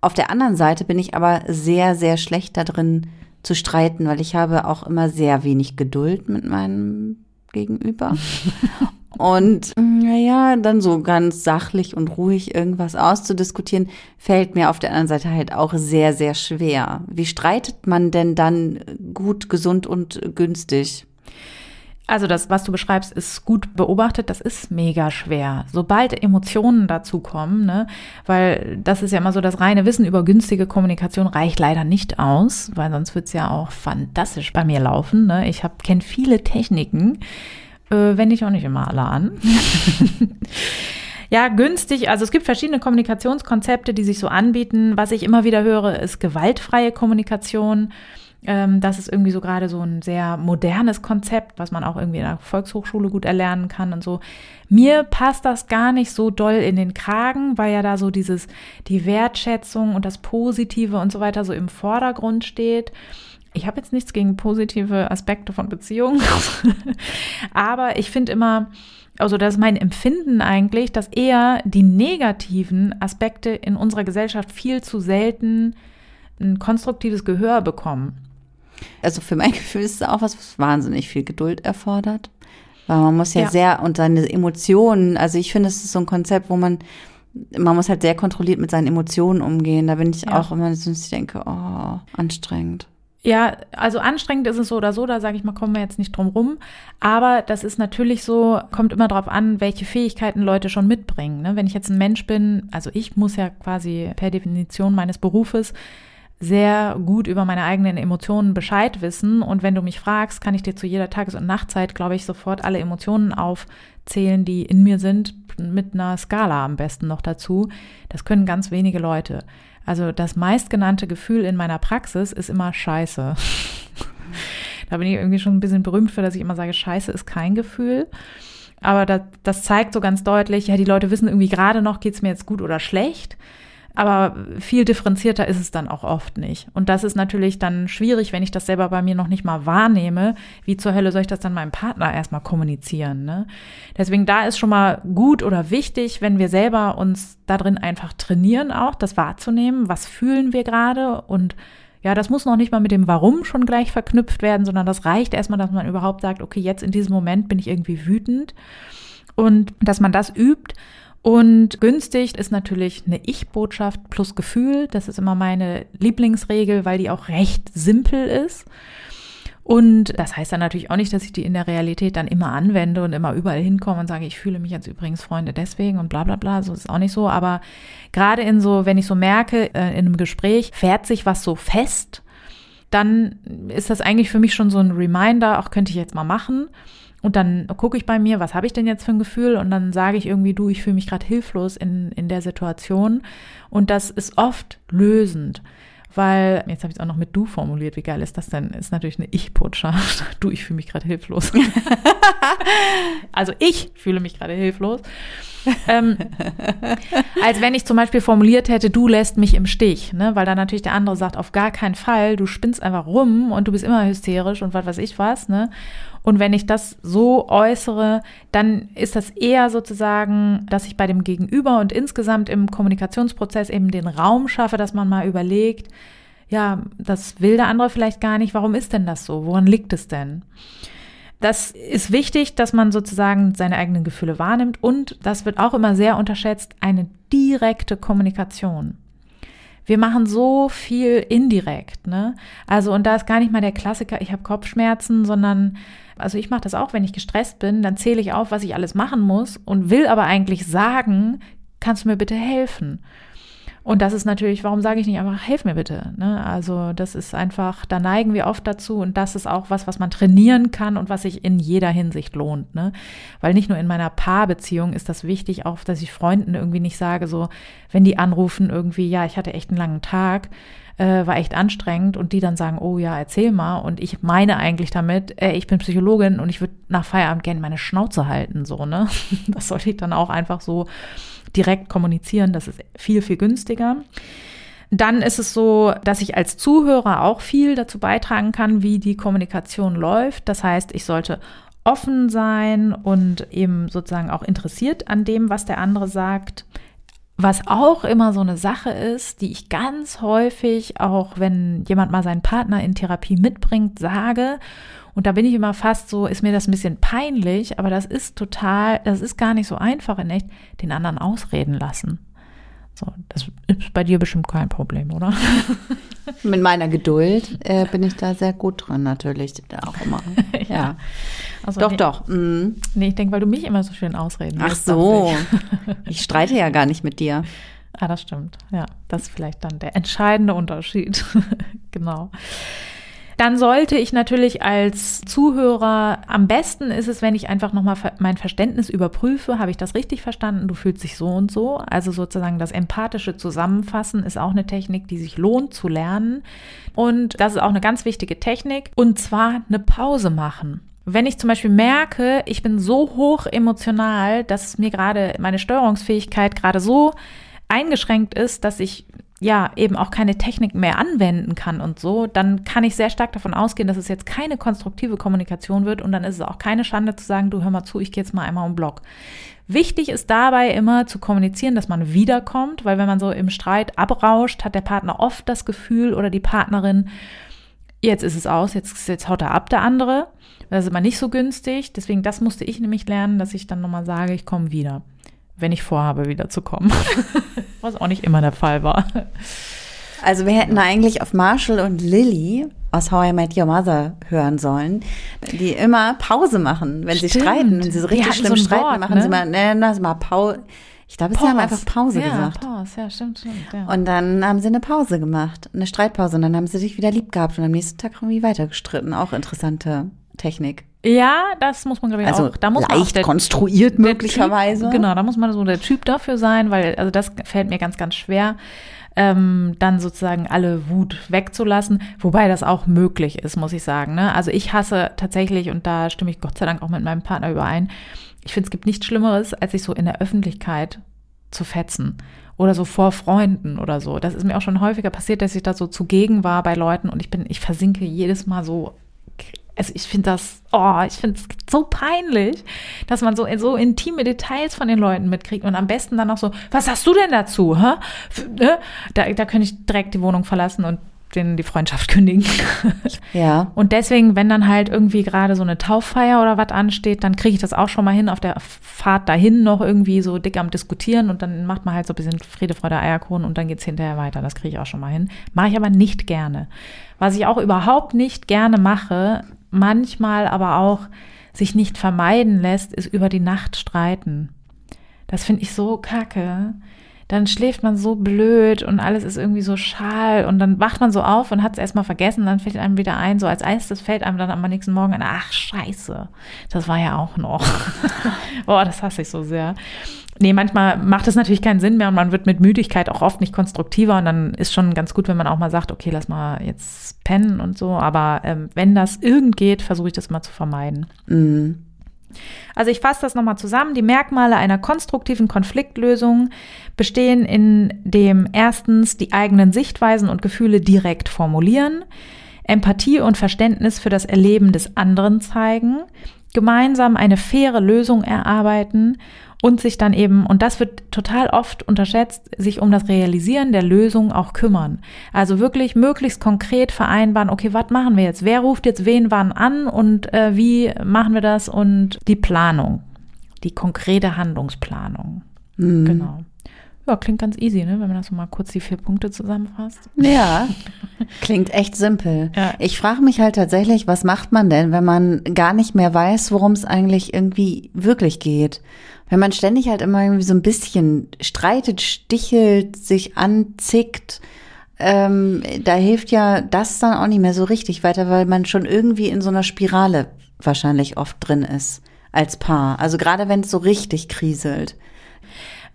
Auf der anderen Seite bin ich aber sehr, sehr schlecht da drin zu streiten, weil ich habe auch immer sehr wenig Geduld mit meinem Gegenüber. [LAUGHS] Und naja, dann so ganz sachlich und ruhig irgendwas auszudiskutieren, fällt mir auf der anderen Seite halt auch sehr, sehr schwer. Wie streitet man denn dann gut, gesund und günstig? Also das, was du beschreibst, ist gut beobachtet. Das ist mega schwer. Sobald Emotionen dazu kommen, ne, weil das ist ja immer so, das reine Wissen über günstige Kommunikation reicht leider nicht aus, weil sonst wird's ja auch fantastisch bei mir laufen. Ne. Ich kenne viele Techniken, äh, wende ich auch nicht immer alle an. [LAUGHS] ja, günstig. Also es gibt verschiedene Kommunikationskonzepte, die sich so anbieten. Was ich immer wieder höre, ist gewaltfreie Kommunikation. Ähm, das ist irgendwie so gerade so ein sehr modernes Konzept, was man auch irgendwie in der Volkshochschule gut erlernen kann und so. Mir passt das gar nicht so doll in den Kragen, weil ja da so dieses, die Wertschätzung und das Positive und so weiter so im Vordergrund steht. Ich habe jetzt nichts gegen positive Aspekte von Beziehungen, [LAUGHS] aber ich finde immer, also das ist mein Empfinden eigentlich, dass eher die negativen Aspekte in unserer Gesellschaft viel zu selten ein konstruktives Gehör bekommen. Also für mein [LAUGHS] Gefühl ist es auch was, was wahnsinnig viel Geduld erfordert. Weil man muss ja, ja. sehr und seine Emotionen, also ich finde, es ist so ein Konzept, wo man, man muss halt sehr kontrolliert mit seinen Emotionen umgehen. Da bin ich ja. auch immer ich denke, oh, anstrengend. Ja, also anstrengend ist es so oder so, da sage ich mal, kommen wir jetzt nicht drum rum. Aber das ist natürlich so, kommt immer darauf an, welche Fähigkeiten Leute schon mitbringen. Ne? Wenn ich jetzt ein Mensch bin, also ich muss ja quasi per Definition meines Berufes sehr gut über meine eigenen Emotionen Bescheid wissen. Und wenn du mich fragst, kann ich dir zu jeder Tages- und Nachtzeit, glaube ich, sofort alle Emotionen aufzählen, die in mir sind, mit einer Skala am besten noch dazu. Das können ganz wenige Leute. Also das meistgenannte Gefühl in meiner Praxis ist immer Scheiße. [LAUGHS] da bin ich irgendwie schon ein bisschen berühmt für, dass ich immer sage, Scheiße ist kein Gefühl. Aber das, das zeigt so ganz deutlich, ja, die Leute wissen irgendwie gerade noch, geht's mir jetzt gut oder schlecht. Aber viel differenzierter ist es dann auch oft nicht. Und das ist natürlich dann schwierig, wenn ich das selber bei mir noch nicht mal wahrnehme. Wie zur Hölle soll ich das dann meinem Partner erstmal kommunizieren? Ne? Deswegen da ist schon mal gut oder wichtig, wenn wir selber uns da drin einfach trainieren, auch das wahrzunehmen. Was fühlen wir gerade? Und ja, das muss noch nicht mal mit dem Warum schon gleich verknüpft werden, sondern das reicht erstmal, dass man überhaupt sagt, okay, jetzt in diesem Moment bin ich irgendwie wütend. Und dass man das übt und günstig ist natürlich eine Ich-Botschaft plus Gefühl. Das ist immer meine Lieblingsregel, weil die auch recht simpel ist. Und das heißt dann natürlich auch nicht, dass ich die in der Realität dann immer anwende und immer überall hinkomme und sage, ich fühle mich jetzt übrigens Freunde deswegen und bla bla bla. So ist es auch nicht so. Aber gerade in so, wenn ich so merke, äh, in einem Gespräch fährt sich was so fest, dann ist das eigentlich für mich schon so ein Reminder, auch könnte ich jetzt mal machen. Und dann gucke ich bei mir, was habe ich denn jetzt für ein Gefühl? Und dann sage ich irgendwie, du, ich fühle mich gerade hilflos in, in der Situation. Und das ist oft lösend. Weil, jetzt habe ich es auch noch mit du formuliert, wie geil ist das denn? Ist natürlich eine Ich-Botschaft. [LAUGHS] Du, ich fühle mich gerade hilflos. [LAUGHS] also ich fühle mich gerade hilflos. Ähm, als wenn ich zum Beispiel formuliert hätte, du lässt mich im Stich, ne? weil dann natürlich der andere sagt, auf gar keinen Fall, du spinnst einfach rum und du bist immer hysterisch und was weiß ich was. Ne? Und wenn ich das so äußere, dann ist das eher sozusagen, dass ich bei dem Gegenüber und insgesamt im Kommunikationsprozess eben den Raum schaffe, dass man mal überlegt, ja, das will der andere vielleicht gar nicht. Warum ist denn das so? Woran liegt es denn? Das ist wichtig, dass man sozusagen seine eigenen Gefühle wahrnimmt und das wird auch immer sehr unterschätzt, eine direkte Kommunikation. Wir machen so viel indirekt, ne? Also und da ist gar nicht mal der Klassiker, ich habe Kopfschmerzen, sondern also ich mache das auch, wenn ich gestresst bin, dann zähle ich auf, was ich alles machen muss und will aber eigentlich sagen, kannst du mir bitte helfen? Und das ist natürlich, warum sage ich nicht einfach, helf mir bitte? Ne? Also das ist einfach, da neigen wir oft dazu und das ist auch was, was man trainieren kann und was sich in jeder Hinsicht lohnt. Ne? Weil nicht nur in meiner Paarbeziehung ist das wichtig, auch dass ich Freunden irgendwie nicht sage, so, wenn die anrufen irgendwie, ja, ich hatte echt einen langen Tag, äh, war echt anstrengend und die dann sagen, oh ja, erzähl mal und ich meine eigentlich damit, äh, ich bin Psychologin und ich würde nach Feierabend gerne meine Schnauze halten, so, ne? [LAUGHS] Das sollte ich dann auch einfach so direkt kommunizieren, das ist viel, viel günstiger. Dann ist es so, dass ich als Zuhörer auch viel dazu beitragen kann, wie die Kommunikation läuft. Das heißt, ich sollte offen sein und eben sozusagen auch interessiert an dem, was der andere sagt. Was auch immer so eine Sache ist, die ich ganz häufig, auch wenn jemand mal seinen Partner in Therapie mitbringt, sage. Und da bin ich immer fast so, ist mir das ein bisschen peinlich, aber das ist total, das ist gar nicht so einfach in echt, den anderen ausreden lassen. So, das ist bei dir bestimmt kein Problem, oder? [LAUGHS] Mit meiner Geduld äh, bin ich da sehr gut drin, natürlich. Auch immer. [LAUGHS] ja. ja. Also doch, nee, doch. Mhm. Nee, ich denke, weil du mich immer so schön ausreden Ach so. [LAUGHS] Ich streite ja gar nicht mit dir. Ah, das stimmt. Ja, das ist vielleicht dann der entscheidende Unterschied. genau. Dann sollte ich natürlich als Zuhörer, am besten ist es, wenn ich einfach nochmal mein Verständnis überprüfe, habe ich das richtig verstanden, du fühlst dich so und so. Also sozusagen das empathische Zusammenfassen ist auch eine Technik, die sich lohnt zu lernen. Und das ist auch eine ganz wichtige Technik. Und zwar eine Pause machen. Wenn ich zum Beispiel merke, ich bin so hoch emotional, dass mir gerade meine Steuerungsfähigkeit gerade so eingeschränkt ist, dass ich ja eben auch keine Technik mehr anwenden kann und so, dann kann ich sehr stark davon ausgehen, dass es jetzt keine konstruktive Kommunikation wird und dann ist es auch keine Schande zu sagen, du hör mal zu, ich gehe jetzt mal einmal um Block. Wichtig ist dabei immer zu kommunizieren, dass man wiederkommt, weil wenn man so im Streit abrauscht, hat der Partner oft das Gefühl oder die Partnerin, jetzt ist es aus, jetzt, jetzt haut er ab, der andere. Das ist immer nicht so günstig. Deswegen, das musste ich nämlich lernen, dass ich dann nochmal sage, ich komme wieder wenn ich vorhabe, wiederzukommen. [LAUGHS] Was auch nicht immer der Fall war. Also wir hätten eigentlich auf Marshall und Lily aus How I Met Your Mother hören sollen, die immer Pause machen, wenn Stimmt. sie streiten. Wenn sie so richtig schlimm so streiten, Wort, machen ne? sie mal, nennen sie mal Pause. Ich glaube, sie haben einfach Pause ja, gesagt. Pause, ja, stimmt, stimmt. Ja. Und dann haben sie eine Pause gemacht, eine Streitpause. Und dann haben sie sich wieder lieb gehabt und am nächsten Tag irgendwie weiter gestritten. Auch interessante Technik. Ja, das muss man, glaube ich, also auch. Da muss leicht auch der, konstruiert möglicherweise. Typ, genau, da muss man so der Typ dafür sein, weil, also das fällt mir ganz, ganz schwer, ähm, dann sozusagen alle Wut wegzulassen, wobei das auch möglich ist, muss ich sagen. Ne? Also ich hasse tatsächlich, und da stimme ich Gott sei Dank auch mit meinem Partner überein, ich finde, es gibt nichts Schlimmeres, als sich so in der Öffentlichkeit zu fetzen oder so vor Freunden oder so. Das ist mir auch schon häufiger passiert, dass ich da so zugegen war bei Leuten und ich bin, ich versinke jedes Mal so also ich finde das, oh, ich finde es so peinlich, dass man so, so intime Details von den Leuten mitkriegt und am besten dann noch so, was hast du denn dazu? Hä? Da, da könnte ich direkt die Wohnung verlassen und denen die Freundschaft [LAUGHS] kündigen. Ja. Und deswegen, wenn dann halt irgendwie gerade so eine Tauffeier oder was ansteht, dann kriege ich das auch schon mal hin, auf der Fahrt dahin noch irgendwie so dick am Diskutieren und dann macht man halt so ein bisschen Friede, Freude, Eierkuchen und dann geht's hinterher weiter. Das kriege ich auch schon mal hin. Mache ich aber nicht gerne. Was ich auch überhaupt nicht gerne mache, manchmal aber auch sich nicht vermeiden lässt, ist über die Nacht streiten. Das finde ich so kacke. Dann schläft man so blöd und alles ist irgendwie so schal und dann wacht man so auf und hat es erstmal vergessen, dann fällt einem wieder ein, so als erstes fällt einem dann am nächsten Morgen ein, ach scheiße, das war ja auch noch. [LAUGHS] Boah, das hasse ich so sehr. Nee, manchmal macht es natürlich keinen Sinn mehr und man wird mit Müdigkeit auch oft nicht konstruktiver und dann ist schon ganz gut, wenn man auch mal sagt, okay, lass mal jetzt pennen und so. Aber ähm, wenn das irgend geht, versuche ich das mal zu vermeiden. Mhm. Also ich fasse das nochmal zusammen. Die Merkmale einer konstruktiven Konfliktlösung bestehen in dem erstens die eigenen Sichtweisen und Gefühle direkt formulieren, Empathie und Verständnis für das Erleben des anderen zeigen, gemeinsam eine faire Lösung erarbeiten und sich dann eben, und das wird total oft unterschätzt, sich um das Realisieren der Lösung auch kümmern. Also wirklich möglichst konkret vereinbaren, okay, was machen wir jetzt? Wer ruft jetzt wen wann an und äh, wie machen wir das? Und die Planung, die konkrete Handlungsplanung. Mhm. Genau. Ja, klingt ganz easy, ne? wenn man das so mal kurz die vier Punkte zusammenfasst. [LAUGHS] Ja, klingt echt simpel. Ja. Ich frage mich halt tatsächlich, was macht man denn, wenn man gar nicht mehr weiß, worum es eigentlich irgendwie wirklich geht? Wenn man ständig halt immer irgendwie so ein bisschen streitet, stichelt, sich anzickt, ähm, da hilft ja das dann auch nicht mehr so richtig weiter, weil man schon irgendwie in so einer Spirale wahrscheinlich oft drin ist als Paar. Also gerade wenn es so richtig kriselt.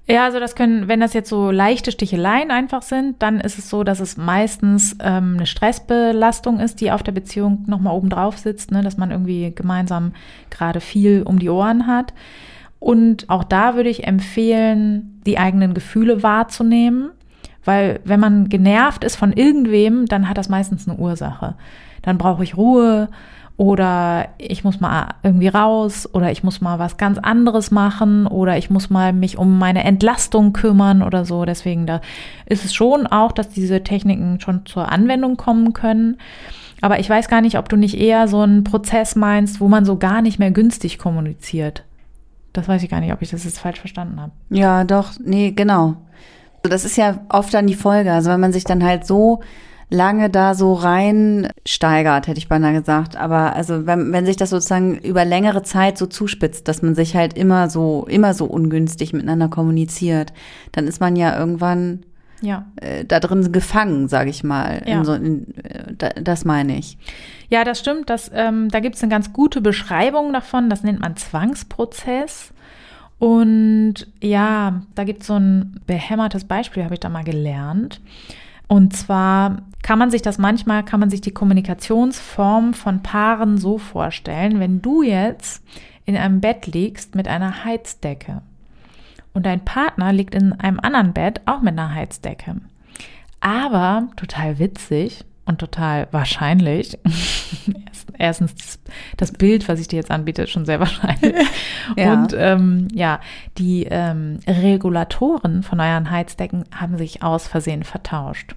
Ja, also das können, wenn das jetzt so leichte Sticheleien einfach sind, dann ist es so, dass es meistens ähm, eine Stressbelastung ist, die auf der Beziehung nochmal oben drauf sitzt, ne? dass man irgendwie gemeinsam gerade viel um die Ohren hat. Und auch da würde ich empfehlen, die eigenen Gefühle wahrzunehmen, weil wenn man genervt ist von irgendwem, dann hat das meistens eine Ursache. Dann brauche ich Ruhe, oder ich muss mal irgendwie raus oder ich muss mal was ganz anderes machen oder ich muss mal mich um meine Entlastung kümmern oder so. Deswegen da ist es schon auch, dass diese Techniken schon zur Anwendung kommen können. Aber ich weiß gar nicht, ob du nicht eher so einen Prozess meinst, wo man so gar nicht mehr günstig kommuniziert. Das weiß ich gar nicht, ob ich das jetzt falsch verstanden habe. Ja, doch, nee, genau. Das ist ja oft dann die Folge. Also wenn man sich dann halt so lange da so reinsteigert, hätte ich beinahe gesagt. Aber also wenn, wenn sich das sozusagen über längere Zeit so zuspitzt, dass man sich halt immer so, immer so ungünstig miteinander kommuniziert, dann ist man ja irgendwann ja. Äh, da drin gefangen, sage ich mal. Ja. In so, in, äh, da, das meine ich. Ja, das stimmt. Das, ähm, da gibt es eine ganz gute Beschreibung davon. Das nennt man Zwangsprozess. Und ja, da gibt es so ein behämmertes Beispiel, habe ich da mal gelernt. Und zwar kann man sich das manchmal, kann man sich die Kommunikationsform von Paaren so vorstellen, wenn du jetzt in einem Bett liegst mit einer Heizdecke und dein Partner liegt in einem anderen Bett auch mit einer Heizdecke. Aber total witzig, und total wahrscheinlich. [LAUGHS] Erstens das Bild, was ich dir jetzt anbiete, ist schon sehr wahrscheinlich. [LAUGHS] Ja. Und ähm, ja, die ähm, Regulatoren von euren Heizdecken haben sich aus Versehen vertauscht.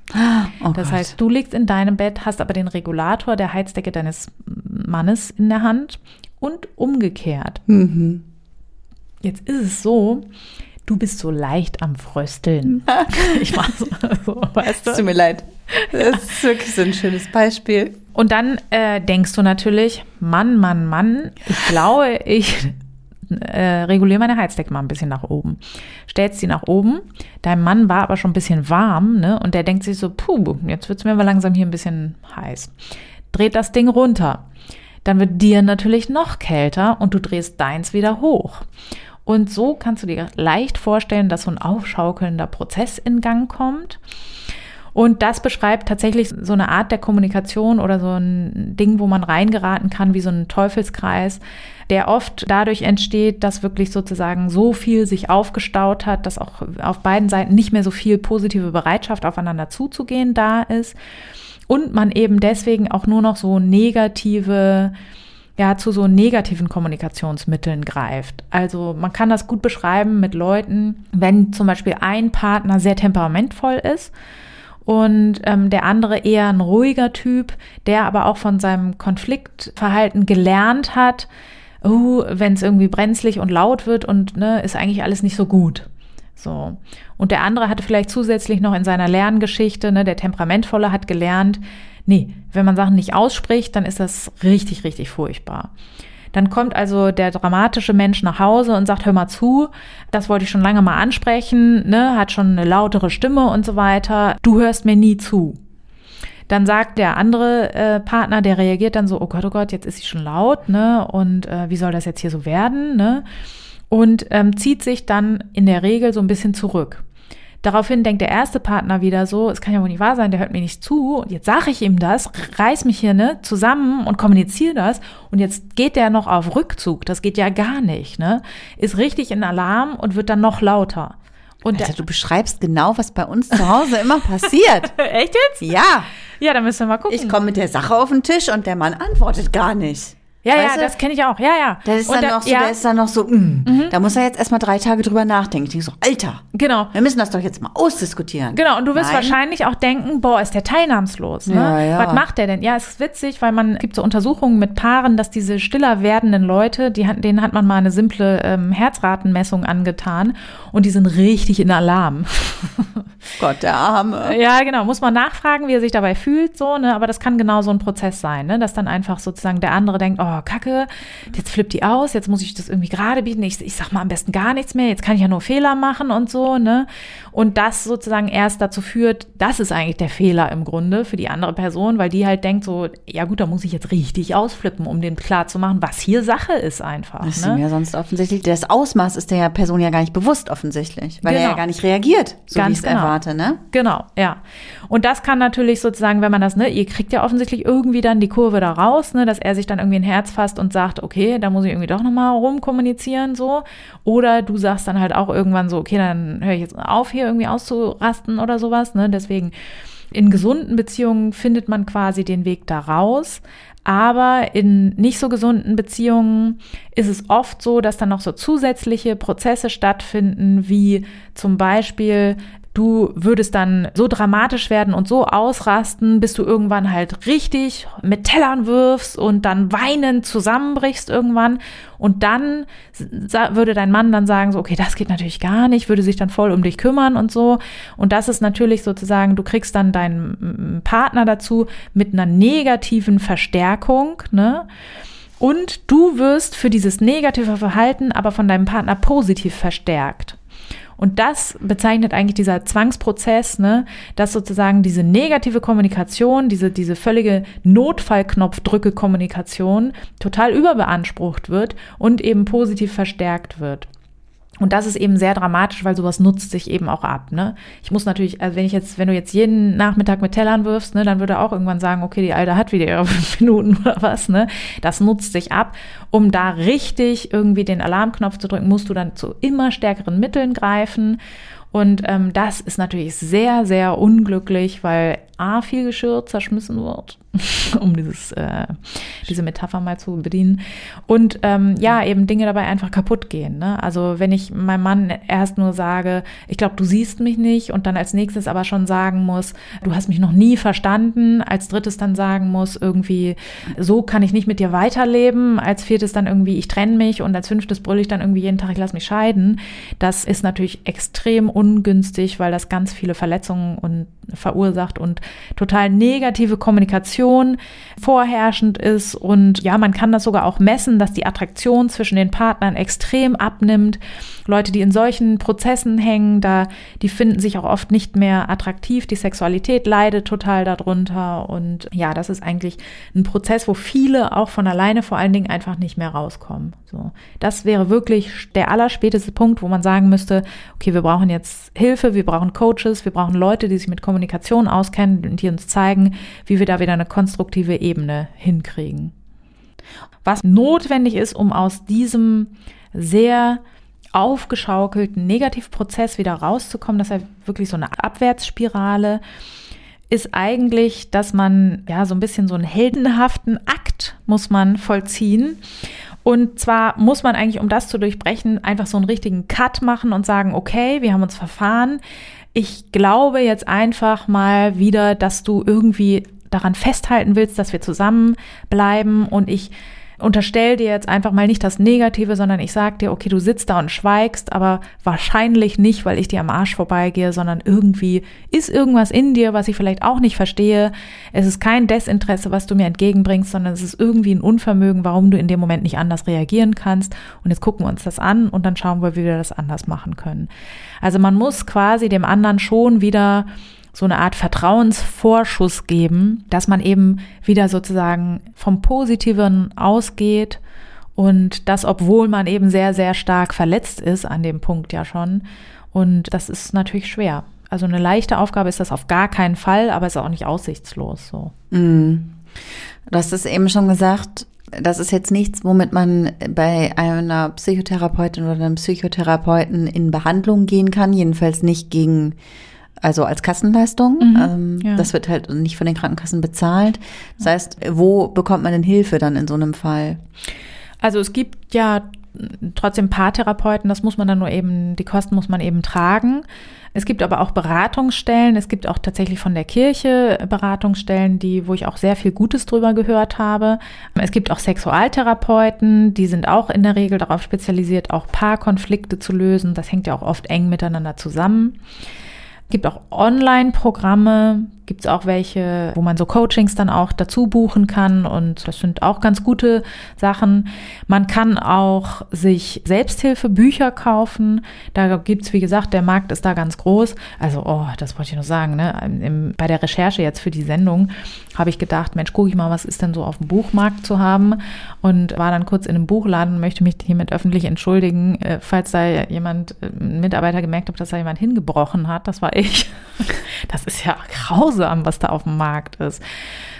Oh das Gott. heißt, du liegst in deinem Bett, hast aber den Regulator der Heizdecke deines Mannes in der Hand und umgekehrt. Mhm. Jetzt ist es so, du bist so leicht am Frösteln. [LAUGHS] ich mach so, so weißt du? Es tut mir leid. Das ist wirklich so ein schönes Beispiel. Und dann äh, denkst du natürlich, Mann, Mann, Mann, ich glaube, ich äh, reguliere meine Heizdecke mal ein bisschen nach oben. Stellst sie nach oben, dein Mann war aber schon ein bisschen warm, ne? Und der denkt sich so, puh, jetzt wird es mir aber langsam hier ein bisschen heiß. Dreht das Ding runter. Dann wird dir natürlich noch kälter und du drehst deins wieder hoch. Und so kannst du dir leicht vorstellen, dass so ein aufschaukelnder Prozess in Gang kommt. Und das beschreibt tatsächlich so eine Art der Kommunikation oder so ein Ding, wo man reingeraten kann, wie so ein Teufelskreis, der oft dadurch entsteht, dass wirklich sozusagen so viel sich aufgestaut hat, dass auch auf beiden Seiten nicht mehr so viel positive Bereitschaft aufeinander zuzugehen da ist. Und man eben deswegen auch nur noch so negative ja zu so negativen Kommunikationsmitteln greift. Also man kann das gut beschreiben mit Leuten, wenn zum Beispiel ein Partner sehr temperamentvoll ist und ähm, der andere eher ein ruhiger Typ, der aber auch von seinem Konfliktverhalten gelernt hat, oh, wenn es irgendwie brenzlig und laut wird und ne, ist eigentlich alles nicht so gut. So. Und der andere hatte vielleicht zusätzlich noch in seiner Lerngeschichte, ne, der Temperamentvolle hat gelernt, Nee, wenn man Sachen nicht ausspricht, dann ist das richtig, richtig furchtbar. Dann kommt also der dramatische Mensch nach Hause und sagt, hör mal zu, das wollte ich schon lange mal ansprechen, ne, hat schon eine lautere Stimme und so weiter. Du hörst mir nie zu. Dann sagt der andere äh, Partner, der reagiert dann so, oh Gott, oh Gott, jetzt ist sie schon laut, ne? Und äh, wie soll das jetzt hier so werden, ne? Und ähm, zieht sich dann in der Regel so ein bisschen zurück. Daraufhin denkt der erste Partner wieder so, es kann ja wohl nicht wahr sein, der hört mir nicht zu. Und jetzt sage ich ihm das, reiß mich hier ne, zusammen und kommuniziere das. Und jetzt geht der noch auf Rückzug. Das geht ja gar nicht. Ne? Ist richtig in Alarm und wird dann noch lauter. Und Alter, du beschreibst genau, was bei uns zu Hause immer passiert. [LAUGHS] Echt jetzt? Ja. Ja, dann müssen wir mal gucken. Ich komme mit der Sache auf den Tisch und der Mann antwortet gar nicht. Ja, weißt ja, du? das kenne ich auch. Ja, ja. Das ist dann da, noch so, ja. der ist dann noch so, mh, mhm. da muss er jetzt erstmal drei Tage drüber nachdenken. Ich denke so, Alter. Genau. Wir müssen das doch jetzt mal ausdiskutieren. Genau. Und du wirst Nein. wahrscheinlich auch denken, boah, ist der teilnahmslos. Ne? Ja, ja. Was macht der denn? Ja, es ist witzig, weil man gibt so Untersuchungen mit Paaren, dass diese stiller werdenden Leute, die, denen hat man mal eine simple ähm, Herzratenmessung angetan und die sind richtig in Alarm. [LAUGHS] Gott, der Arme. Ja, genau. Muss man nachfragen, wie er sich dabei fühlt, so, ne? Aber das kann genau so ein Prozess sein, ne? Dass dann einfach sozusagen der andere denkt, oh, oh, kacke, jetzt flippt die aus, jetzt muss ich das irgendwie gerade bieten, ich, ich sag mal am besten gar nichts mehr, jetzt kann ich ja nur Fehler machen und so, ne? Und das sozusagen erst dazu führt, das ist eigentlich der Fehler im Grunde für die andere Person, weil die halt denkt so, ja gut, da muss ich jetzt richtig ausflippen, um dem klar zu machen, was hier Sache ist einfach. Das ist ne? ja sonst offensichtlich, das Ausmaß ist der Person ja gar nicht bewusst offensichtlich, weil Genau. er ja gar nicht reagiert, so Ganz wie ich es genau. erwarte, ne? Genau, ja. Und das kann natürlich sozusagen, wenn man das, ne, ihr kriegt ja offensichtlich irgendwie dann die Kurve da raus, ne, dass er sich dann irgendwie ein Herz fasst und sagt, okay, da muss ich irgendwie doch nochmal rumkommunizieren, so. Oder du sagst dann halt auch irgendwann so, okay, dann höre ich jetzt auf, hier irgendwie auszurasten oder sowas, ne. Deswegen, in gesunden Beziehungen findet man quasi den Weg da raus. Aber in nicht so gesunden Beziehungen ist es oft so, dass dann noch so zusätzliche Prozesse stattfinden, wie zum Beispiel Du würdest dann so dramatisch werden und so ausrasten, bis du irgendwann halt richtig mit Tellern wirfst und dann weinend zusammenbrichst irgendwann. Und dann würde dein Mann dann sagen, so, okay, das geht natürlich gar nicht, würde sich dann voll um dich kümmern und so. Und das ist natürlich sozusagen, du kriegst dann deinen Partner dazu mit einer negativen Verstärkung, ne? Und du wirst für dieses negative Verhalten aber von deinem Partner positiv verstärkt. Und das bezeichnet eigentlich dieser Zwangsprozess, ne, dass sozusagen diese negative Kommunikation, diese, diese völlige Notfallknopfdrücke-Kommunikation total überbeansprucht wird und eben positiv verstärkt wird. Und das ist eben sehr dramatisch, weil sowas nutzt sich eben auch ab. Ne? Ich muss natürlich, also wenn ich jetzt, wenn du jetzt jeden Nachmittag mit Tellern wirfst, ne, dann würde auch irgendwann sagen, okay, die Alte hat wieder ihre [LAUGHS] fünf Minuten oder was. Ne? Das nutzt sich ab. Um da richtig irgendwie den Alarmknopf zu drücken, musst du dann zu immer stärkeren Mitteln greifen. Und ähm, das ist natürlich sehr, sehr unglücklich, weil A, viel Geschirr zerschmissen wird, [LAUGHS] um dieses, äh, diese Metapher mal zu bedienen. Und ähm, ja, eben Dinge dabei einfach kaputt gehen. Ne? Also wenn ich meinem Mann erst nur sage, ich glaube, du siehst mich nicht und dann als nächstes aber schon sagen muss, du hast mich noch nie verstanden, als drittes dann sagen muss, irgendwie, so kann ich nicht mit dir weiterleben, als viertes dann irgendwie, ich trenne mich und als fünftes brülle ich dann irgendwie jeden Tag, ich lass mich scheiden. Das ist natürlich extrem ungünstig, weil das ganz viele Verletzungen und verursacht und total negative Kommunikation vorherrschend ist. Und ja, man kann das sogar auch messen, dass die Attraktion zwischen den Partnern extrem abnimmt. Leute, die in solchen Prozessen hängen, da, die finden sich auch oft nicht mehr attraktiv. Die Sexualität leidet total darunter. Und ja, das ist eigentlich ein Prozess, wo viele auch von alleine vor allen Dingen einfach nicht mehr rauskommen. So. Das wäre wirklich der allerspäteste Punkt, wo man sagen müsste, okay, wir brauchen jetzt Hilfe, wir brauchen Coaches, wir brauchen Leute, die sich mit Kommunikation auskennen und die uns zeigen, wie wir da wieder eine konstruktive Ebene hinkriegen. Was notwendig ist, um aus diesem sehr aufgeschaukelten Negativprozess wieder rauszukommen, das ist ja wirklich so eine Abwärtsspirale, ist eigentlich, dass man ja so ein bisschen so einen heldenhaften Akt muss man vollziehen. Und zwar muss man eigentlich, um das zu durchbrechen, einfach so einen richtigen Cut machen und sagen, okay, wir haben uns verfahren. Ich glaube jetzt einfach mal wieder, dass du irgendwie daran festhalten willst, dass wir zusammenbleiben und ich unterstell dir jetzt einfach mal nicht das Negative, sondern ich sag dir, okay, du sitzt da und schweigst, aber wahrscheinlich nicht, weil ich dir am Arsch vorbeigehe, sondern irgendwie ist irgendwas in dir, was ich vielleicht auch nicht verstehe. Es ist kein Desinteresse, was du mir entgegenbringst, sondern es ist irgendwie ein Unvermögen, warum du in dem Moment nicht anders reagieren kannst. Und jetzt gucken wir uns das an und dann schauen wir, wie wir das anders machen können. Also man muss quasi dem anderen schon wieder so eine Art Vertrauensvorschuss geben, dass man eben wieder sozusagen vom Positiven ausgeht und das, obwohl man eben sehr, sehr stark verletzt ist an dem Punkt ja schon. Und das ist natürlich schwer. Also eine leichte Aufgabe ist das auf gar keinen Fall, aber es ist auch nicht aussichtslos so. Mm. Du hast es eben schon gesagt, das ist jetzt nichts, womit man bei einer Psychotherapeutin oder einem Psychotherapeuten in Behandlung gehen kann, jedenfalls nicht gegen also als Kassenleistung. Mhm, ähm, ja. Das wird halt nicht von den Krankenkassen bezahlt. Das heißt, wo bekommt man denn Hilfe dann in so einem Fall? Also es gibt ja trotzdem Paartherapeuten, das muss man dann nur eben, die Kosten muss man eben tragen. Es gibt aber auch Beratungsstellen, es gibt auch tatsächlich von der Kirche Beratungsstellen, die, wo ich auch sehr viel Gutes drüber gehört habe. Es gibt auch Sexualtherapeuten, die sind auch in der Regel darauf spezialisiert, auch Paarkonflikte zu lösen. Das hängt ja auch oft eng miteinander zusammen. Gibt auch Online-Programme, Gibt es auch welche, wo man so Coachings dann auch dazu buchen kann und das sind auch ganz gute Sachen. Man kann auch sich Selbsthilfebücher kaufen. Da gibt es, wie gesagt, der Markt ist da ganz groß. Also, oh, das wollte ich noch sagen, ne? Im, bei der Recherche jetzt für die Sendung habe ich gedacht, Mensch, gucke ich mal, was ist denn so auf dem Buchmarkt zu haben und war dann kurz in einem Buchladen und möchte mich hiermit öffentlich entschuldigen, äh, falls da jemand, äh, ein Mitarbeiter gemerkt hat, dass da jemand hingebrochen hat. Das war ich. [LAUGHS] Das ist ja grausam, was da auf dem Markt ist.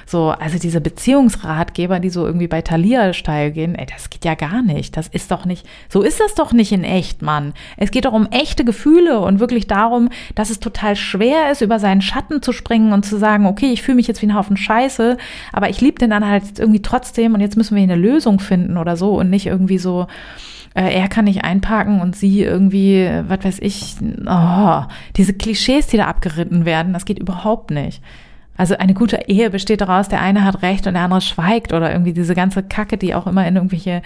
So, also diese Beziehungsratgeber, die so irgendwie bei Thalia steil gehen, ey, das geht ja gar nicht. Das ist doch nicht, so ist das doch nicht in echt, Mann. Es geht doch um echte Gefühle und wirklich darum, dass es total schwer ist, über seinen Schatten zu springen und zu sagen, okay, ich fühle mich jetzt wie ein Haufen Scheiße, aber ich liebe den dann halt irgendwie trotzdem und jetzt müssen wir hier eine Lösung finden oder so und nicht irgendwie so, äh, er kann nicht einparken und sie irgendwie, was weiß ich, oh, diese Klischees, die da abgeritten werden, das geht überhaupt nicht. Also eine gute Ehe besteht daraus, der eine hat recht und der andere schweigt oder irgendwie diese ganze Kacke, die auch immer in irgendwelche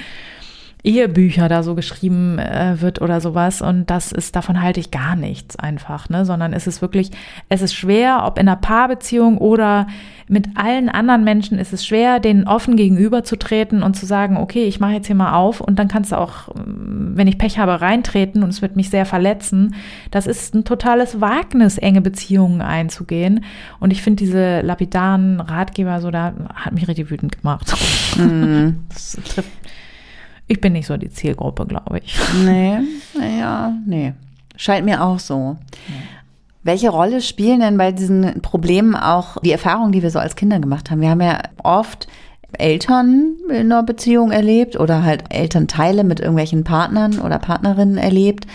Ehebücher da so geschrieben äh, wird oder sowas. Und das ist, davon halte ich gar nichts einfach, ne? Sondern es ist wirklich, es ist schwer, ob in einer Paarbeziehung oder mit allen anderen Menschen ist es schwer, denen offen gegenüberzutreten und zu sagen, okay, ich mache jetzt hier mal auf und dann kannst du auch, wenn ich Pech habe, reintreten und es wird mich sehr verletzen. Das ist ein totales Wagnis, enge Beziehungen einzugehen. Und ich finde diese lapidaren Ratgeber so, da hat mich richtig wütend gemacht. Mm. [LAUGHS] Das trifft ich bin nicht so die Zielgruppe, glaube ich. [LAUGHS] Nee, naja, nee. Scheint mir auch so. Ja. Welche Rolle spielen denn bei diesen Problemen auch die Erfahrungen, die wir so als Kinder gemacht haben? Wir haben ja oft Eltern in einer Beziehung erlebt oder halt Elternteile mit irgendwelchen Partnern oder Partnerinnen erlebt.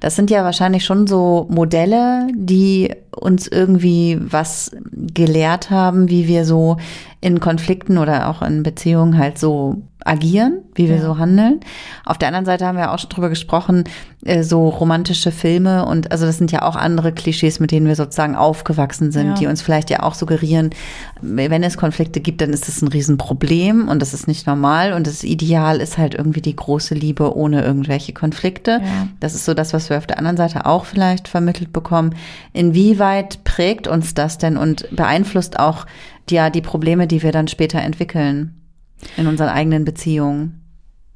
Das sind ja wahrscheinlich schon so Modelle, die uns irgendwie was gelehrt haben, wie wir so in Konflikten oder auch in Beziehungen halt so agieren, wie wir ja. so handeln. Auf der anderen Seite haben wir auch schon drüber gesprochen, äh, so romantische Filme und also das sind ja auch andere Klischees, mit denen wir sozusagen aufgewachsen sind, ja. die uns vielleicht ja auch suggerieren, wenn es Konflikte gibt, dann ist das ein Riesenproblem und das ist nicht normal und das Ideal ist halt irgendwie die große Liebe ohne irgendwelche Konflikte. Ja. Das ist so das, was wir auf der anderen Seite auch vielleicht vermittelt bekommen. Inwieweit prägt uns das denn und beeinflusst auch ja die Probleme, die wir dann später entwickeln? In unseren eigenen Beziehungen?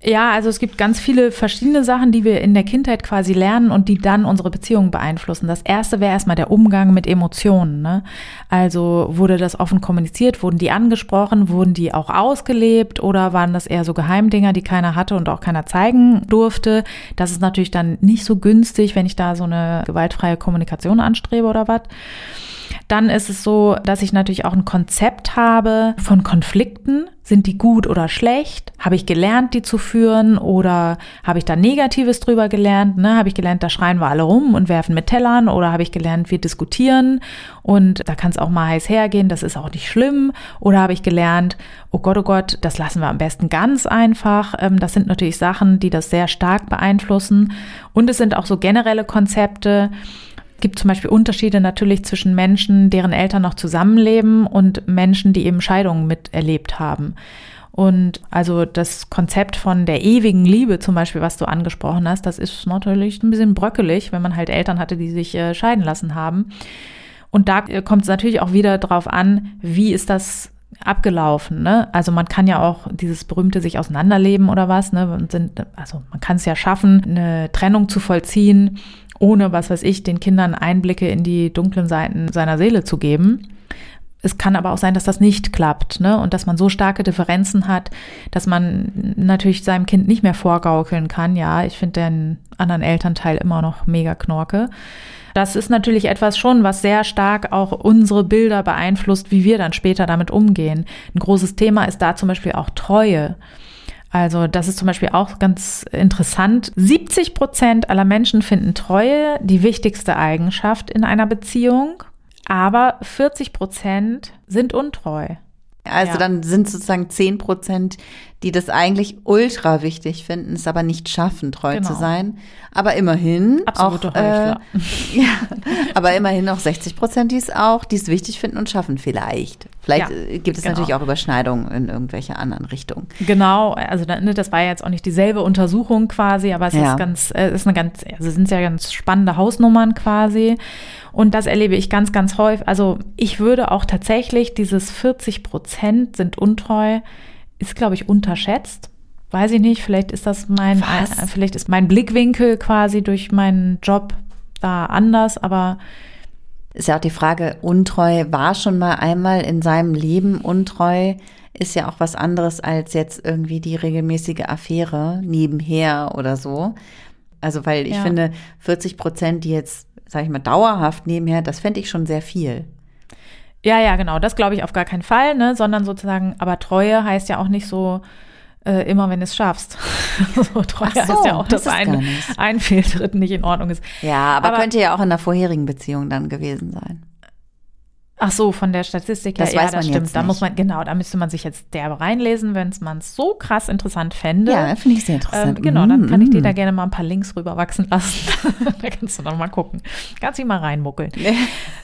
Ja, also es gibt ganz viele verschiedene Sachen, die wir in der Kindheit quasi lernen und die dann unsere Beziehungen beeinflussen. Das erste wäre erstmal der Umgang mit Emotionen. Ne? Also wurde das offen kommuniziert, wurden die angesprochen, wurden die auch ausgelebt oder waren das eher so Geheimdinger, die keiner hatte und auch keiner zeigen durfte? Das ist natürlich dann nicht so günstig, wenn ich da so eine gewaltfreie Kommunikation anstrebe oder was. Dann ist es so, dass ich natürlich auch ein Konzept habe von Konflikten. Sind die gut oder schlecht? Habe ich gelernt, die zu führen oder habe ich da Negatives drüber gelernt? Ne? Habe ich gelernt, da schreien wir alle rum und werfen mit Tellern oder habe ich gelernt, wir diskutieren und da kann es auch mal heiß hergehen, das ist auch nicht schlimm? Oder habe ich gelernt, oh Gott, oh Gott, das lassen wir am besten ganz einfach. Ähm, das sind natürlich Sachen, die das sehr stark beeinflussen und es sind auch so generelle Konzepte, gibt zum Beispiel Unterschiede natürlich zwischen Menschen, deren Eltern noch zusammenleben und Menschen, die eben Scheidungen miterlebt haben. Und also das Konzept von der ewigen Liebe zum Beispiel, was du angesprochen hast, das ist natürlich ein bisschen bröckelig, wenn man halt Eltern hatte, die sich äh, scheiden lassen haben. Und da äh, kommt es natürlich auch wieder drauf an, wie ist das abgelaufen, ne? Also man kann ja auch dieses berühmte sich auseinanderleben oder was, ne? Also man kann es ja schaffen, eine Trennung zu vollziehen ohne, was weiß ich, den Kindern Einblicke in die dunklen Seiten seiner Seele zu geben. Es kann aber auch sein, dass das nicht klappt, ne? Und dass man so starke Differenzen hat, dass man natürlich seinem Kind nicht mehr vorgaukeln kann. Ja, ich finde den anderen Elternteil immer noch mega knorke. Das ist natürlich etwas schon, was sehr stark auch unsere Bilder beeinflusst, wie wir dann später damit umgehen. Ein großes Thema ist da zum Beispiel auch Treue. Also das ist zum Beispiel auch ganz interessant. 70 Prozent aller Menschen finden Treue die wichtigste Eigenschaft in einer Beziehung, aber 40 Prozent sind untreu. Also ja. dann sind sozusagen 10 Prozent, die das eigentlich ultra wichtig finden, es aber nicht schaffen, treu genau. zu sein. Aber immerhin Absolute auch, äh, [LAUGHS] ja, aber immerhin auch 60 Prozent, die es auch, die es wichtig finden und schaffen vielleicht. Vielleicht Ja, äh, gibt es genau. natürlich auch Überschneidungen in irgendwelche anderen Richtungen. Genau, also ne, das war ja jetzt auch nicht dieselbe Untersuchung quasi, aber es Ja. ist ganz, äh, ist eine ganz, also sind ja ganz spannende Hausnummern quasi. Und das erlebe ich ganz, ganz häufig. Also ich würde auch tatsächlich dieses 40 Prozent sind untreu, ist glaube ich unterschätzt. Weiß ich nicht, vielleicht ist das mein, Was? äh, vielleicht ist mein Blickwinkel quasi durch meinen Job da anders, aber Ist ja auch die Frage, untreu war schon mal einmal in seinem Leben untreu, ist ja auch was anderes als jetzt irgendwie die regelmäßige Affäre nebenher oder so. Also, weil ich Ja. finde, 40 Prozent, die jetzt, sag ich mal, dauerhaft nebenher, das fände ich schon sehr viel. Ja, ja, genau. Das glaube ich auf gar keinen Fall, ne? sondern sozusagen, aber Treue heißt ja auch nicht so äh, immer, wenn du es schaffst. [LAUGHS] so, Treue Ach so, heißt ja auch, dass das ist ein, ein Fehltritt nicht in Ordnung ist. Ja, aber, Aber- könnte ja auch in einer vorherigen Beziehung dann gewesen sein. Ach so, von der Statistik her, Das ja, weiß das man stimmt. jetzt Da muss man, genau, da müsste man sich jetzt derbe reinlesen, wenn man es so krass interessant fände. Ja, finde ich sehr Ähm, interessant. genau, dann kann ich dir Mm. da gerne mal ein paar Links rüberwachsen lassen. [LAUGHS] da kannst du noch mal gucken. Kannst dich mal reinmuckeln.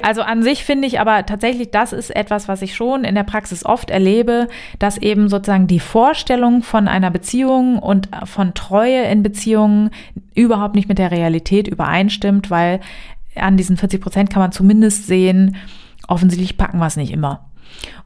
Also an sich finde ich aber tatsächlich, das ist etwas, was ich schon in der Praxis oft erlebe, dass eben sozusagen die Vorstellung von einer Beziehung und von Treue in Beziehungen überhaupt nicht mit der Realität übereinstimmt, weil an diesen 40 Prozent kann man zumindest sehen, offensichtlich packen wir es nicht immer.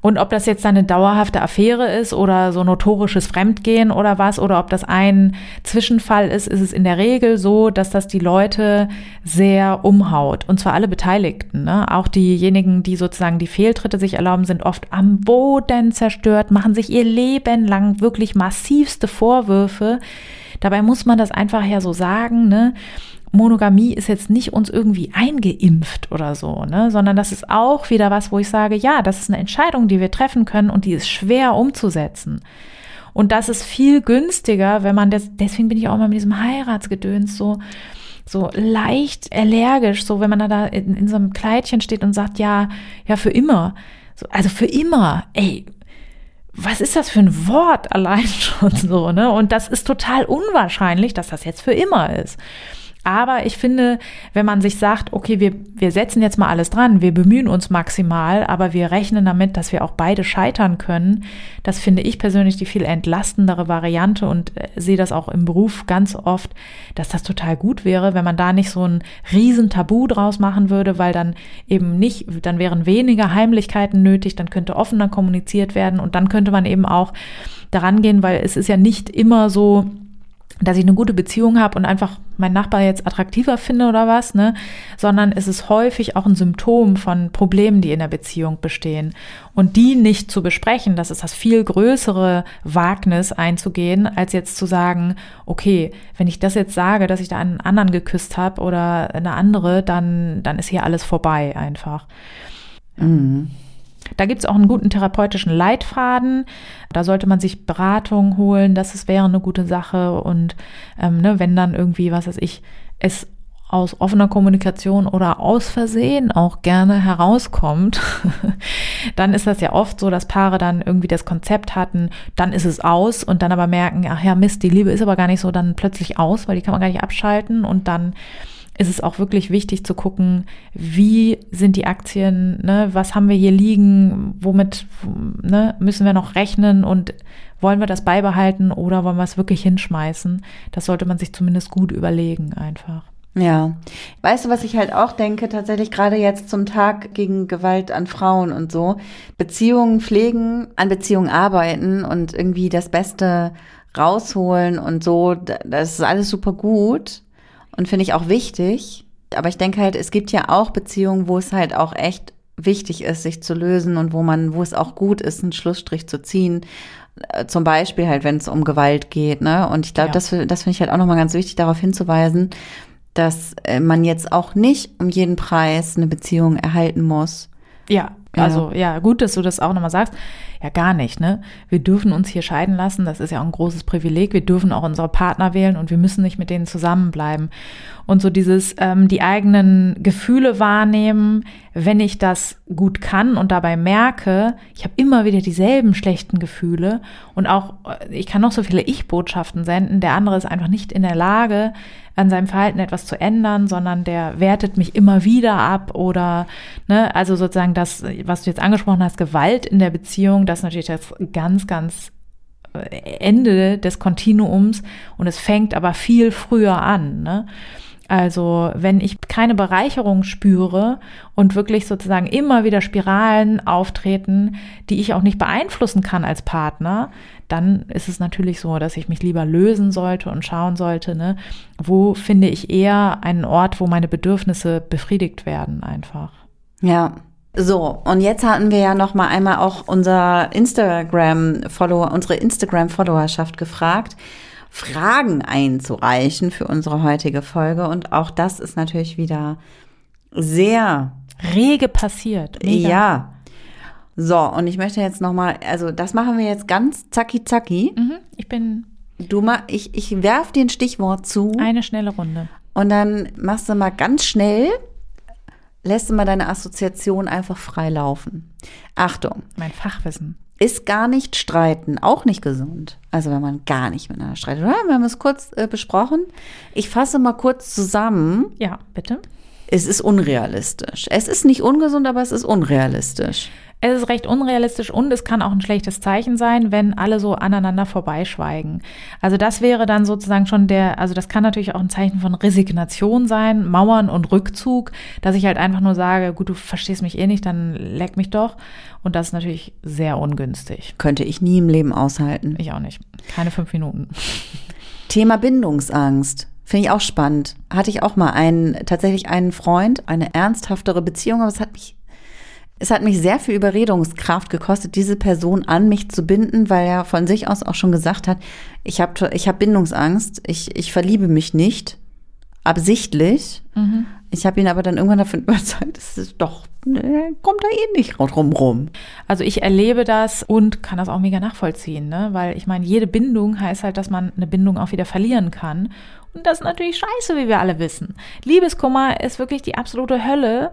Und ob das jetzt eine dauerhafte Affäre ist oder so notorisches Fremdgehen oder was, oder ob das ein Zwischenfall ist, ist es in der Regel so, dass das die Leute sehr umhaut. Und zwar alle Beteiligten. Ne? Auch diejenigen, die sozusagen die Fehltritte sich erlauben, sind oft am Boden zerstört, machen sich ihr Leben lang wirklich massivste Vorwürfe. Dabei muss man das einfach ja so sagen, ne? Monogamie ist jetzt nicht uns irgendwie eingeimpft oder so, ne, sondern das ist auch wieder was, wo ich sage, ja, das ist eine Entscheidung, die wir treffen können und die ist schwer umzusetzen. Und das ist viel günstiger, wenn man das, deswegen bin ich auch immer mit diesem Heiratsgedöns so, so leicht allergisch, so wenn man da in, in so einem Kleidchen steht und sagt, ja, ja, für immer. So, also für immer, ey, was ist das für ein Wort allein [LAUGHS] schon so, ne? Und das ist total unwahrscheinlich, dass das jetzt für immer ist. Aber ich finde, wenn man sich sagt, okay, wir, wir setzen jetzt mal alles dran, wir bemühen uns maximal, aber wir rechnen damit, dass wir auch beide scheitern können, das finde ich persönlich die viel entlastendere Variante und äh, sehe das auch im Beruf ganz oft, dass das total gut wäre, wenn man da nicht so ein riesen Tabu draus machen würde, weil dann eben nicht, dann wären weniger Heimlichkeiten nötig, dann könnte offener kommuniziert werden und dann könnte man eben auch daran gehen, weil es ist ja nicht immer so, dass ich eine gute Beziehung habe und einfach meinen Nachbar jetzt attraktiver finde oder was, ne? Sondern es ist häufig auch ein Symptom von Problemen, die in der Beziehung bestehen. Und die nicht zu besprechen, das ist das viel größere Wagnis einzugehen, als jetzt zu sagen, okay, wenn ich das jetzt sage, dass ich da einen anderen geküsst habe oder eine andere, dann, dann ist hier alles vorbei einfach. Da gibt es auch einen guten therapeutischen Leitfaden. Da sollte man sich Beratung holen. Das ist, wäre eine gute Sache. Und ähm, ne, wenn dann irgendwie, was weiß ich, es aus offener Kommunikation oder aus Versehen auch gerne herauskommt, [LAUGHS] dann ist das ja oft so, dass Paare dann irgendwie das Konzept hatten, dann ist es aus und dann aber merken, ach ja, Mist, die Liebe ist aber gar nicht so dann plötzlich aus, weil die kann man gar nicht abschalten und dann ist es auch wirklich wichtig zu gucken, wie sind die Aktien, ne, was haben wir hier liegen, womit ne, müssen wir noch rechnen und wollen wir das beibehalten oder wollen wir es wirklich hinschmeißen? Das sollte man sich zumindest gut überlegen einfach. Ja. Weißt du, was ich halt auch denke, tatsächlich gerade jetzt zum Tag gegen Gewalt an Frauen und so, Beziehungen pflegen, an Beziehungen arbeiten und irgendwie das Beste rausholen und so, das ist alles super gut und finde ich auch wichtig. Aber ich denke halt, es gibt ja auch Beziehungen, wo es halt auch echt wichtig ist, sich zu lösen und wo man, wo es auch gut ist, einen Schlussstrich zu ziehen. Äh, Zum Beispiel halt, wenn es um Gewalt geht, ne? Und ich glaube, Ja. das, das finde ich halt auch nochmal ganz wichtig, darauf hinzuweisen, dass äh, man jetzt auch nicht um jeden Preis eine Beziehung erhalten muss. Ja, Ja. Also ja, gut, dass du das auch nochmal sagst. Ja, gar nicht, ne? Wir dürfen uns hier scheiden lassen, das ist ja auch ein großes Privileg. Wir dürfen auch unsere Partner wählen und wir müssen nicht mit denen zusammenbleiben. Und so dieses, ähm, die eigenen Gefühle wahrnehmen, wenn ich das gut kann und dabei merke, ich habe immer wieder dieselben schlechten Gefühle und auch, äh, ich kann noch so viele Ich-Botschaften senden, der andere ist einfach nicht in der Lage, an seinem Verhalten etwas zu ändern, sondern der wertet mich immer wieder ab oder, ne, also sozusagen das, was du jetzt angesprochen hast, Gewalt in der Beziehung, das ist natürlich das ganz, ganz äh, Ende des Kontinuums und es fängt aber viel früher an. Ne? Also wenn ich keine Bereicherung spüre und wirklich sozusagen immer wieder Spiralen auftreten, die ich auch nicht beeinflussen kann als Partner, dann ist es natürlich so, dass ich mich lieber lösen sollte und schauen sollte, ne, wo finde ich eher einen Ort, wo meine Bedürfnisse befriedigt werden einfach. Ja. So, und jetzt hatten wir ja noch mal einmal auch unser Instagram Follower, unsere Instagram Followerschaft gefragt. Fragen einzureichen für unsere heutige Folge. Und auch das ist natürlich wieder sehr rege passiert. Mega. Ja. So, und ich möchte jetzt nochmal, also das machen wir jetzt ganz zacki zacki. Mhm, ich bin. Du mal, ich, ich werf dir ein Stichwort zu. Eine schnelle Runde. Und dann machst du mal ganz schnell, lässt du mal deine Assoziation einfach frei laufen. Achtung. Mein Fachwissen ist gar nicht streiten, auch nicht gesund. Also wenn man gar nicht miteinander streitet. Oder? Wir haben es kurz äh, besprochen. Ich fasse mal kurz zusammen. Ja, bitte. Es ist unrealistisch. Es ist nicht ungesund, aber es ist unrealistisch. Es ist recht unrealistisch und es kann auch ein schlechtes Zeichen sein, wenn alle so aneinander vorbeischweigen. Also das wäre dann sozusagen schon der, also das kann natürlich auch ein Zeichen von Resignation sein, Mauern und Rückzug, dass ich halt einfach nur sage, gut, du verstehst mich eh nicht, dann leck mich doch. Und das ist natürlich sehr ungünstig. Könnte ich nie im Leben aushalten. Ich auch nicht. Keine fünf Minuten. Thema Bindungsangst. Finde ich auch spannend. Hatte ich auch mal einen, tatsächlich einen Freund, eine ernsthaftere Beziehung, aber es hat mich es hat mich sehr viel Überredungskraft gekostet, diese Person an mich zu binden, weil er von sich aus auch schon gesagt hat, ich habe ich hab Bindungsangst, ich, ich verliebe mich nicht, absichtlich. Mhm. Ich habe ihn aber dann irgendwann davon [LAUGHS] überzeugt, es ist doch, ne, kommt da eh nicht drum rum. Also ich erlebe das und kann das auch mega nachvollziehen, ne? weil ich meine, jede Bindung heißt halt, dass man eine Bindung auch wieder verlieren kann. Und das ist natürlich scheiße, wie wir alle wissen. Liebeskummer ist wirklich die absolute Hölle.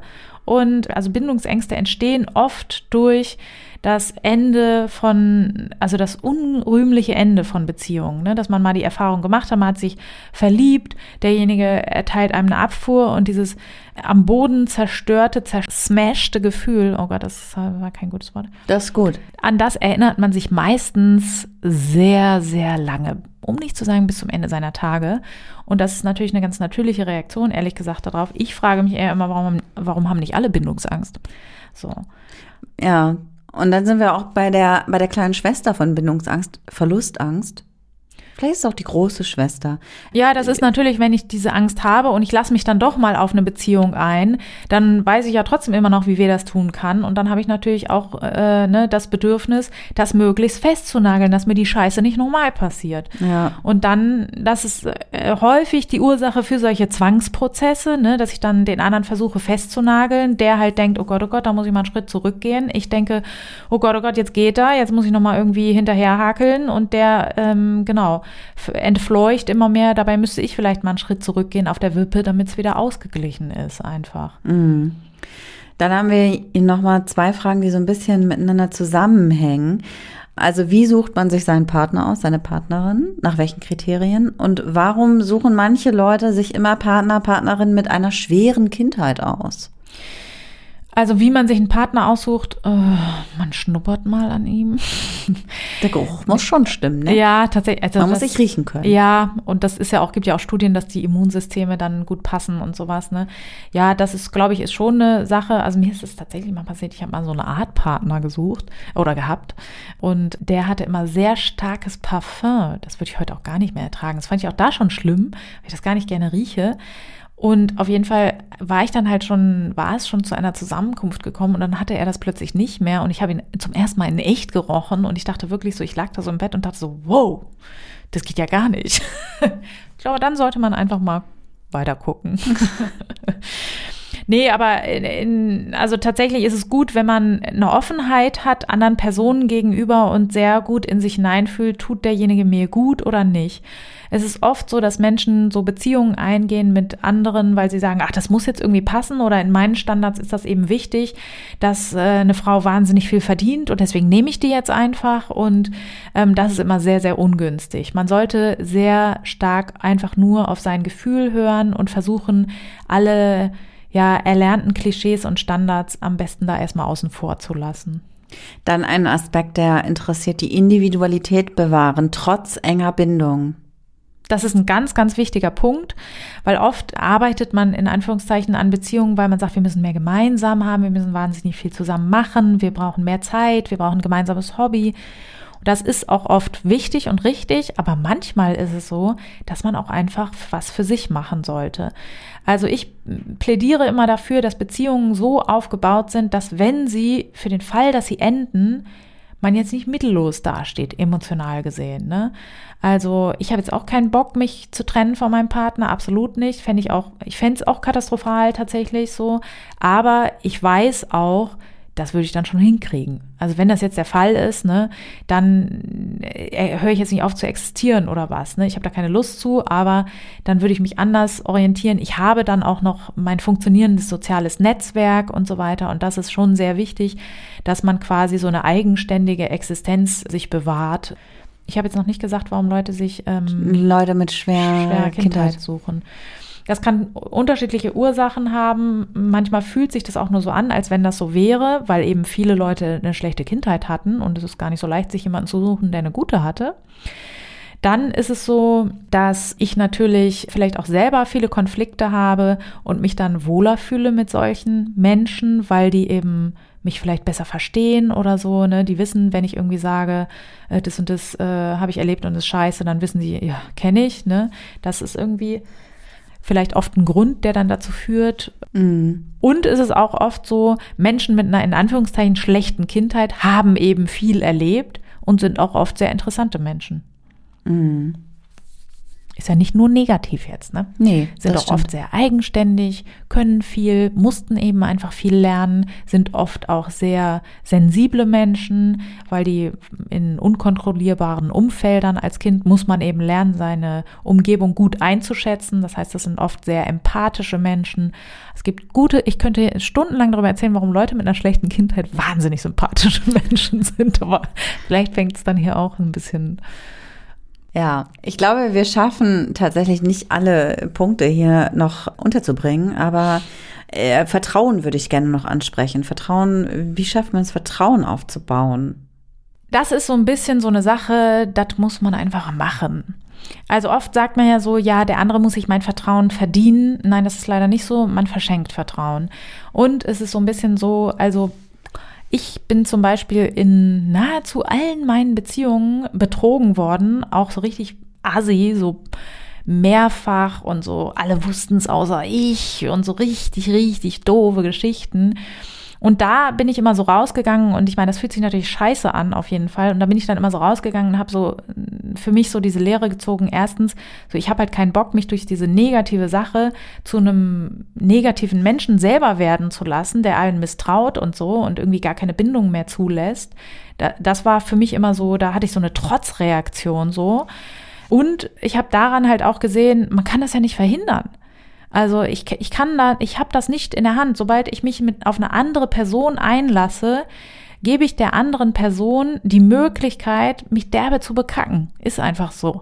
Und also Bindungsängste entstehen oft durch das Ende von, also das unrühmliche Ende von Beziehungen, ne? dass man mal die Erfahrung gemacht hat, man hat sich verliebt, derjenige erteilt einem eine Abfuhr und dieses am Boden zerstörte, zersmashte Gefühl, oh Gott, das war kein gutes Wort. Das ist gut. An das erinnert man sich meistens sehr, sehr lange, um nicht zu sagen bis zum Ende seiner Tage. Und das ist natürlich eine ganz natürliche Reaktion, ehrlich gesagt, darauf. Ich frage mich eher immer, warum, warum haben nicht alle Bindungsangst? So. Ja, und dann sind wir auch bei der, bei der kleinen Schwester von Bindungsangst, Verlustangst. Vielleicht ist es auch die große Schwester. Ja, das ist natürlich, wenn ich diese Angst habe und ich lasse mich dann doch mal auf eine Beziehung ein, dann weiß ich ja trotzdem immer noch, wie wer das tun kann. Und dann habe ich natürlich auch äh, ne, das Bedürfnis, das möglichst festzunageln, dass mir die Scheiße nicht normal passiert. Ja. Und dann, das ist äh, häufig die Ursache für solche Zwangsprozesse, ne, dass ich dann den anderen versuche festzunageln, der halt denkt, oh Gott, oh Gott, da muss ich mal einen Schritt zurückgehen. Ich denke, oh Gott, oh Gott, jetzt geht er, jetzt muss ich noch mal irgendwie hinterherhakeln und der, ähm, genau, entfleucht immer mehr. Dabei müsste ich vielleicht mal einen Schritt zurückgehen auf der Wippe, damit es wieder ausgeglichen ist, einfach. Mhm. Dann haben wir noch mal zwei Fragen, die so ein bisschen miteinander zusammenhängen. Also wie sucht man sich seinen Partner aus, seine Partnerin? Nach welchen Kriterien? Und warum suchen manche Leute sich immer Partner, Partnerin mit einer schweren Kindheit aus? Also wie man sich einen Partner aussucht, äh, man schnuppert mal an ihm. Der Geruch muss schon stimmen, ne? Ja, tatsächlich. Also man das, muss sich riechen können. Ja, und das ist ja auch, gibt ja auch Studien, dass die Immunsysteme dann gut passen und sowas, ne? Ja, das ist, glaube ich, ist schon eine Sache. Also mir ist es tatsächlich mal passiert, ich habe mal so eine Art Partner gesucht oder gehabt und der hatte immer sehr starkes Parfum. Das würde ich heute auch gar nicht mehr ertragen. Das fand ich auch da schon schlimm, weil ich das gar nicht gerne rieche. Und auf jeden Fall war ich dann halt schon, war es schon zu einer Zusammenkunft gekommen und dann hatte er das plötzlich nicht mehr und ich habe ihn zum ersten Mal in echt gerochen und ich dachte wirklich so, ich lag da so im Bett und dachte so, wow, das geht ja gar nicht. [LAUGHS] ich glaube, dann sollte man einfach mal weiter gucken. [LAUGHS] Nee, aber in, also tatsächlich ist es gut, wenn man eine Offenheit hat anderen Personen gegenüber und sehr gut in sich hineinfühlt, tut derjenige mir gut oder nicht. Es ist oft so, dass Menschen so Beziehungen eingehen mit anderen, weil sie sagen, ach, das muss jetzt irgendwie passen oder in meinen Standards ist das eben wichtig, dass äh, eine Frau wahnsinnig viel verdient und deswegen nehme ich die jetzt einfach und ähm, das ist immer sehr, sehr ungünstig. Man sollte sehr stark einfach nur auf sein Gefühl hören und versuchen, alle ja, erlernten Klischees und Standards am besten da erstmal außen vor zu lassen. Dann ein Aspekt, der interessiert, die Individualität bewahren, trotz enger Bindung. Das ist ein ganz, ganz wichtiger Punkt, weil oft arbeitet man in Anführungszeichen an Beziehungen, weil man sagt, wir müssen mehr gemeinsam haben, wir müssen wahnsinnig viel zusammen machen, wir brauchen mehr Zeit, wir brauchen ein gemeinsames Hobby. Und das ist auch oft wichtig und richtig, aber manchmal ist es so, dass man auch einfach was für sich machen sollte. Also ich plädiere immer dafür, dass Beziehungen so aufgebaut sind, dass wenn sie für den Fall, dass sie enden, man jetzt nicht mittellos dasteht, emotional gesehen. Ne? Also ich habe jetzt auch keinen Bock, mich zu trennen von meinem Partner, absolut nicht. Fände ich auch, ich fände es auch katastrophal tatsächlich so. Aber ich weiß auch, das würde ich dann schon hinkriegen. Also wenn das jetzt der Fall ist, ne, dann äh, höre ich jetzt nicht auf zu existieren oder was. Ne? Ich habe da keine Lust zu, aber dann würde ich mich anders orientieren. Ich habe dann auch noch mein funktionierendes soziales Netzwerk und so weiter. Und das ist schon sehr wichtig, dass man quasi so eine eigenständige Existenz sich bewahrt. Ich habe jetzt noch nicht gesagt, warum Leute sich ähm, Leute mit schwerer, schwerer Kindheit, Kindheit suchen. Das kann unterschiedliche Ursachen haben. Manchmal fühlt sich das auch nur so an, als wenn das so wäre, weil eben viele Leute eine schlechte Kindheit hatten und es ist gar nicht so leicht, sich jemanden zu suchen, der eine gute hatte. Dann ist es so, dass ich natürlich vielleicht auch selber viele Konflikte habe und mich dann wohler fühle mit solchen Menschen, weil die eben mich vielleicht besser verstehen oder so, ne? Die wissen, wenn ich irgendwie sage, äh, das und das äh, habe ich erlebt und ist scheiße, dann wissen sie, ja, kenne ich, ne? Das ist irgendwie vielleicht oft ein Grund, der dann dazu führt. Mhm. Und ist es auch oft so, Menschen mit einer in Anführungszeichen schlechten Kindheit haben eben viel erlebt und sind auch oft sehr interessante Menschen. Mhm. Ist ja nicht nur negativ jetzt, ne? Nee. Sind auch stimmt. oft sehr eigenständig, können viel, mussten eben einfach viel lernen, sind oft auch sehr sensible Menschen, weil die in unkontrollierbaren Umfeldern als Kind muss man eben lernen, seine Umgebung gut einzuschätzen. Das heißt, das sind oft sehr empathische Menschen. Es gibt gute, ich könnte stundenlang darüber erzählen, warum Leute mit einer schlechten Kindheit wahnsinnig sympathische [LAUGHS] Menschen sind, aber vielleicht fängt es dann hier auch ein bisschen ja, ich glaube, wir schaffen tatsächlich nicht alle Punkte hier noch unterzubringen, aber äh, Vertrauen würde ich gerne noch ansprechen. Vertrauen, wie schafft man es, Vertrauen aufzubauen? Das ist so ein bisschen so eine Sache, das muss man einfach machen. Also oft sagt man ja so, ja, der andere muss sich mein Vertrauen verdienen. Nein, das ist leider nicht so. Man verschenkt Vertrauen. Und es ist so ein bisschen so, also ich bin zum Beispiel in nahezu allen meinen Beziehungen betrogen worden, auch so richtig assi, so mehrfach und so, alle wussten es außer ich und so richtig, richtig doofe Geschichten. Und da bin ich immer so rausgegangen und ich meine, das fühlt sich natürlich scheiße an auf jeden Fall. Und da bin ich dann immer so rausgegangen und habe so für mich so diese Lehre gezogen. Erstens, so ich habe halt keinen Bock, mich durch diese negative Sache zu einem negativen Menschen selber werden zu lassen, der allen misstraut und so und irgendwie gar keine Bindung mehr zulässt. Da, das war für mich immer so, da hatte ich so eine Trotzreaktion so. Und ich habe daran halt auch gesehen, man kann das ja nicht verhindern. Also ich, ich kann da, ich habe das nicht in der Hand. Sobald ich mich mit auf eine andere Person einlasse, gebe ich der anderen Person die Möglichkeit, mich derbe zu bekacken. Ist einfach so.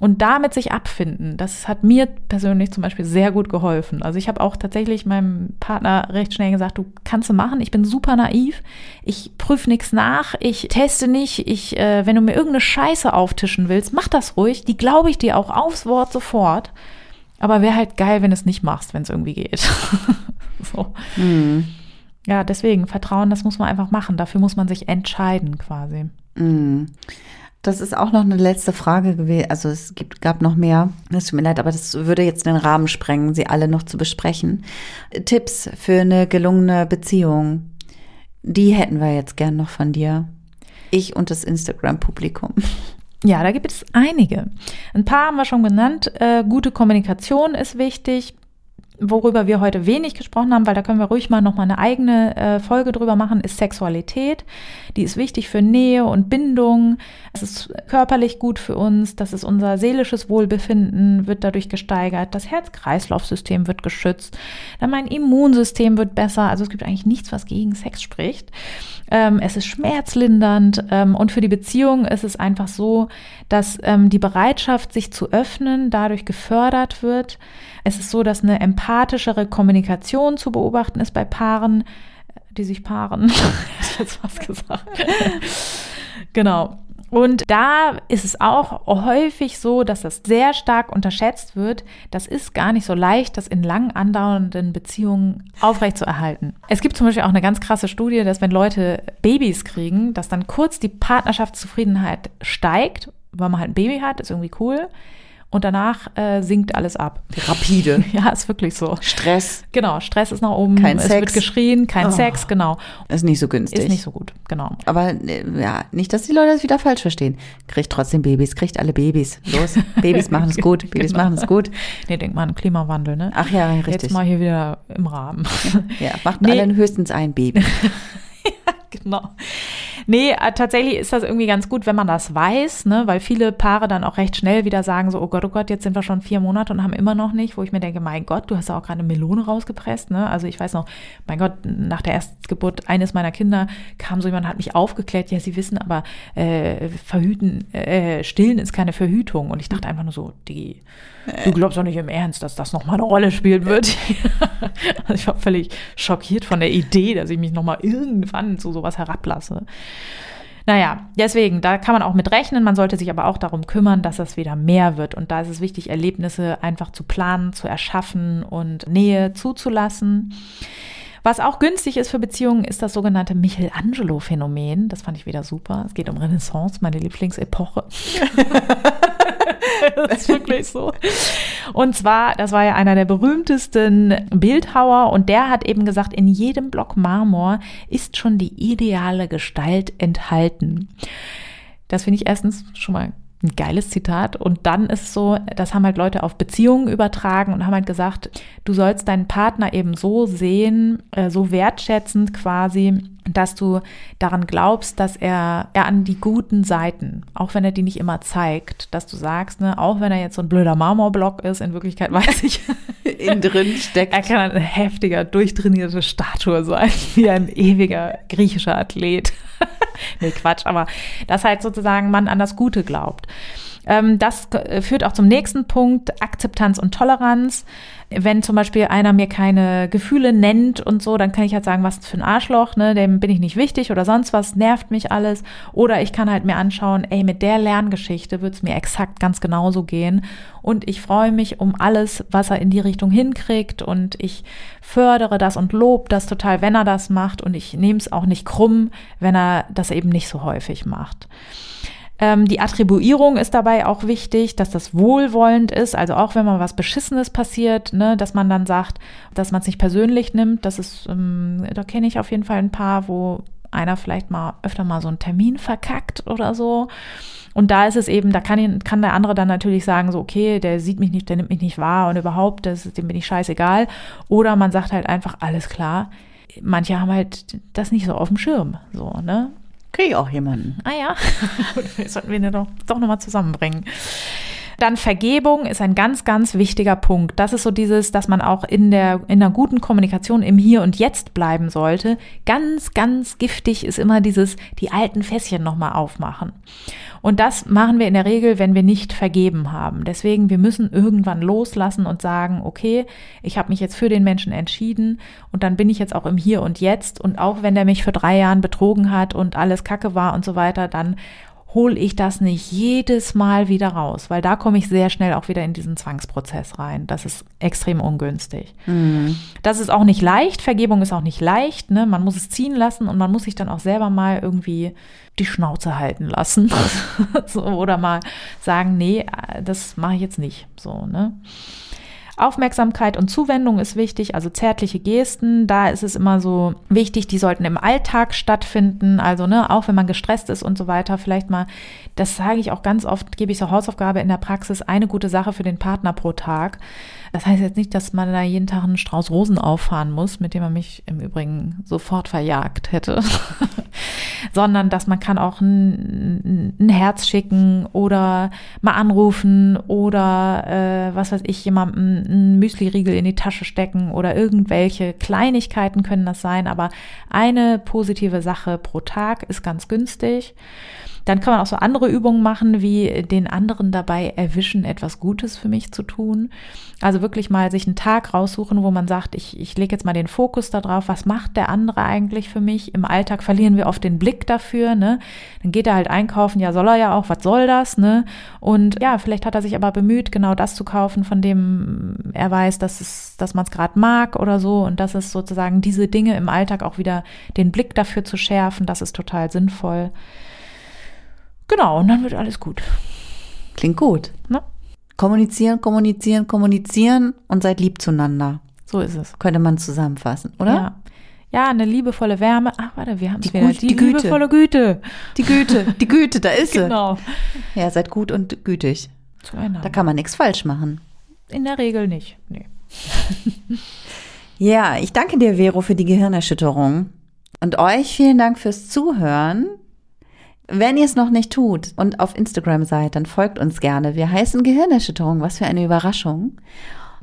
Und damit sich abfinden, das hat mir persönlich zum Beispiel sehr gut geholfen. Also ich habe auch tatsächlich meinem Partner recht schnell gesagt, du kannst du machen, ich bin super naiv, ich prüfe nichts nach, ich teste nicht, ich, äh, wenn du mir irgendeine Scheiße auftischen willst, mach das ruhig, die glaube ich dir auch aufs Wort sofort. Aber wäre halt geil, wenn du es nicht machst, wenn es irgendwie geht. [LAUGHS] so. Mhm. Ja, deswegen, Vertrauen, das muss man einfach machen. Dafür muss man sich entscheiden quasi. Mhm. Das ist auch noch eine letzte Frage gewesen. Also es gibt, gab noch mehr. Es tut mir leid, aber das würde jetzt den Rahmen sprengen, sie alle noch zu besprechen. Tipps für eine gelungene Beziehung. Die hätten wir jetzt gern noch von dir. Ich und das Instagram-Publikum. Ja, da gibt es einige. Ein paar haben wir schon genannt. Äh, gute Kommunikation ist wichtig. Worüber wir heute wenig gesprochen haben, weil da können wir ruhig mal nochmal eine eigene äh, Folge drüber machen, ist Sexualität. Die ist wichtig für Nähe und Bindung. Es ist körperlich gut für uns. Das ist unser seelisches Wohlbefinden, wird dadurch gesteigert. Das Herz-Kreislauf-System wird geschützt. Dann mein Immunsystem wird besser. Also es gibt eigentlich nichts, was gegen Sex spricht. Ähm, es ist schmerzlindernd ähm, und für die Beziehung ist es einfach so, dass ähm, die Bereitschaft, sich zu öffnen, dadurch gefördert wird. Es ist so, dass eine empathischere Kommunikation zu beobachten ist bei Paaren, die sich paaren. [LAUGHS] ich jetzt was gesagt. [LAUGHS] genau. Und da ist es auch häufig so, dass das sehr stark unterschätzt wird. Das ist gar nicht so leicht, das in lang andauernden Beziehungen aufrechtzuerhalten. Es gibt zum Beispiel auch eine ganz krasse Studie, dass wenn Leute Babys kriegen, dass dann kurz die Partnerschaftszufriedenheit steigt, weil man halt ein Baby hat, ist irgendwie cool und danach äh, sinkt alles ab. Rapide. [LAUGHS] ja, ist wirklich so. Stress. Genau, Stress ist nach oben. Kein es Sex. wird geschrien, kein Oh. Sex, genau. Ist nicht so günstig. Ist nicht so gut, genau. Aber äh, ja, nicht, dass die Leute das wieder falsch verstehen. Kriegt trotzdem Babys, kriegt alle Babys. Los, [LAUGHS] Babys machen es gut, Babys Genau. machen es gut. Nee, denk mal an Klimawandel, ne? Ach ja, richtig. Jetzt mal hier wieder im Rahmen. Ja, macht Nee. alle höchstens ein Baby. [LAUGHS] genau. Nee, äh, tatsächlich ist das irgendwie ganz gut, wenn man das weiß, ne? weil viele Paare dann auch recht schnell wieder sagen so, oh Gott, oh Gott, jetzt sind wir schon vier Monate und haben immer noch nicht, wo ich mir denke, mein Gott, du hast ja auch gerade eine Melone rausgepresst, ne? Also ich weiß noch, mein Gott, nach der Erstgeburt eines meiner Kinder kam so jemand, hat mich aufgeklärt, ja, sie wissen aber, äh, verhüten, äh, stillen ist keine Verhütung. Und ich dachte einfach nur so, die, du glaubst doch nicht im Ernst, dass das nochmal eine Rolle spielen wird. [LAUGHS] also ich war völlig schockiert von der Idee, dass ich mich nochmal irgendwann zu sowas herablasse. Naja, deswegen, da kann man auch mit rechnen. Man sollte sich aber auch darum kümmern, dass das wieder mehr wird. Und da ist es wichtig, Erlebnisse einfach zu planen, zu erschaffen und Nähe zuzulassen. Was auch günstig ist für Beziehungen, ist das sogenannte Michelangelo-Phänomen. Das fand ich wieder super. Es geht um Renaissance, meine Lieblingsepoche. [LAUGHS] [LAUGHS] das ist wirklich so. Und zwar, das war ja einer der berühmtesten Bildhauer und der hat eben gesagt, in jedem Block Marmor ist schon die ideale Gestalt enthalten. Das finde ich erstens schon mal ein geiles Zitat. Und dann ist es so, das haben halt Leute auf Beziehungen übertragen und haben halt gesagt, du sollst deinen Partner eben so sehen, äh, so wertschätzend quasi, dass du daran glaubst, dass er, er an die guten Seiten, auch wenn er die nicht immer zeigt, dass du sagst, ne, auch wenn er jetzt so ein blöder Marmorblock ist, in Wirklichkeit [LAUGHS] weiß ich, [LAUGHS] Innen drin steckt. er kann eine heftiger, durchtrainierte Statue sein, [LAUGHS] wie ein ewiger griechischer Athlet. Nee, Quatsch, aber dass halt sozusagen man an das Gute glaubt. Ähm, das äh, führt auch zum nächsten Punkt, Akzeptanz und Toleranz. Wenn zum Beispiel einer mir keine Gefühle nennt und so, dann kann ich halt sagen, was für ein Arschloch, ne, dem bin ich nicht wichtig oder sonst was, nervt mich alles. Oder ich kann halt mir anschauen, ey, mit der Lerngeschichte wird es mir exakt ganz genauso gehen. Und ich freue mich um alles, was er in die Richtung hinkriegt und ich fördere das und lobe das total, wenn er das macht und ich nehme es auch nicht krumm, wenn er das eben nicht so häufig macht. Ähm, die Attribuierung ist dabei auch wichtig, dass das wohlwollend ist. Also auch wenn mal was Beschissenes passiert, ne, dass man dann sagt, dass man es nicht persönlich nimmt. Das ist, ähm, da kenne ich auf jeden Fall ein paar, wo einer vielleicht mal öfter mal so einen Termin verkackt oder so. Und da ist es eben, da kann, kann der andere dann natürlich sagen, so, okay, der sieht mich nicht, der nimmt mich nicht wahr und überhaupt, das, dem bin ich scheißegal. Oder man sagt halt einfach, alles klar. Manche haben halt das nicht so auf dem Schirm, so, ne? Kriege ich auch jemanden. Ah ja, [LAUGHS] sollten wir den doch, doch nochmal zusammenbringen. Dann Vergebung ist ein ganz, ganz wichtiger Punkt. Das ist so dieses, dass man auch in der, in einer guten Kommunikation im Hier und Jetzt bleiben sollte. Ganz, ganz giftig ist immer dieses, die alten Fässchen nochmal aufmachen. Und das machen wir in der Regel, wenn wir nicht vergeben haben. Deswegen, wir müssen irgendwann loslassen und sagen, okay, ich habe mich jetzt für den Menschen entschieden und dann bin ich jetzt auch im Hier und Jetzt. Und auch wenn der mich für drei Jahren betrogen hat und alles Kacke war und so weiter, dann hole ich das nicht jedes Mal wieder raus, weil da komme ich sehr schnell auch wieder in diesen Zwangsprozess rein. Das ist extrem ungünstig. Das ist auch nicht leicht. Vergebung ist auch nicht leicht. Ne? Man muss es ziehen lassen und man muss sich dann auch selber mal irgendwie die Schnauze halten lassen. [LAUGHS] so, oder mal sagen, nee, das mache ich jetzt nicht. So, ne? Aufmerksamkeit und Zuwendung ist wichtig, also zärtliche Gesten. Da ist es immer so wichtig, die sollten im Alltag stattfinden. Also, ne, auch wenn man gestresst ist und so weiter, vielleicht mal, das sage ich auch ganz oft, gebe ich so Hausaufgabe in der Praxis, eine gute Sache für den Partner pro Tag. Das heißt jetzt nicht, dass man da jeden Tag einen Strauß Rosen auffahren muss, mit dem man mich im Übrigen sofort verjagt hätte, [LAUGHS] sondern dass man kann auch ein, ein Herz schicken oder mal anrufen oder äh, was weiß ich, jemandem einen Müsli-Riegel in die Tasche stecken oder irgendwelche Kleinigkeiten können das sein, aber eine positive Sache pro Tag ist ganz günstig. Dann kann man auch so andere Übungen machen, wie den anderen dabei erwischen, etwas Gutes für mich zu tun. Also wirklich mal sich einen Tag raussuchen, wo man sagt, ich, ich lege jetzt mal den Fokus darauf, was macht der andere eigentlich für mich? Im Alltag verlieren wir oft den Blick dafür, ne? Dann geht er halt einkaufen, ja, soll er ja auch, was soll das, ne? Und ja, vielleicht hat er sich aber bemüht, genau das zu kaufen, von dem er weiß, dass es, dass man es gerade mag oder so. Und das ist sozusagen diese Dinge im Alltag auch wieder den Blick dafür zu schärfen, das ist total sinnvoll. Genau, und dann wird alles gut. Klingt gut. Ne? Kommunizieren, kommunizieren, kommunizieren und seid lieb zueinander. So ist es. Könnte man zusammenfassen, oder? Ja. Ja, eine liebevolle Wärme. Ach, warte, wir haben die, wieder. die, die liebevolle Güte. Die Güte, die Güte, da ist sie. Genau. Ja, seid gut und gütig. Zueinander. Da kann man nichts falsch machen. In der Regel nicht. Nee. [LAUGHS] ja, ich danke dir, Vero, für die Gehirnerschütterung. Und euch vielen Dank fürs Zuhören. Wenn ihr es noch nicht tut und auf Instagram seid, dann folgt uns gerne. Wir heißen Gehirnerschütterung. Was für eine Überraschung.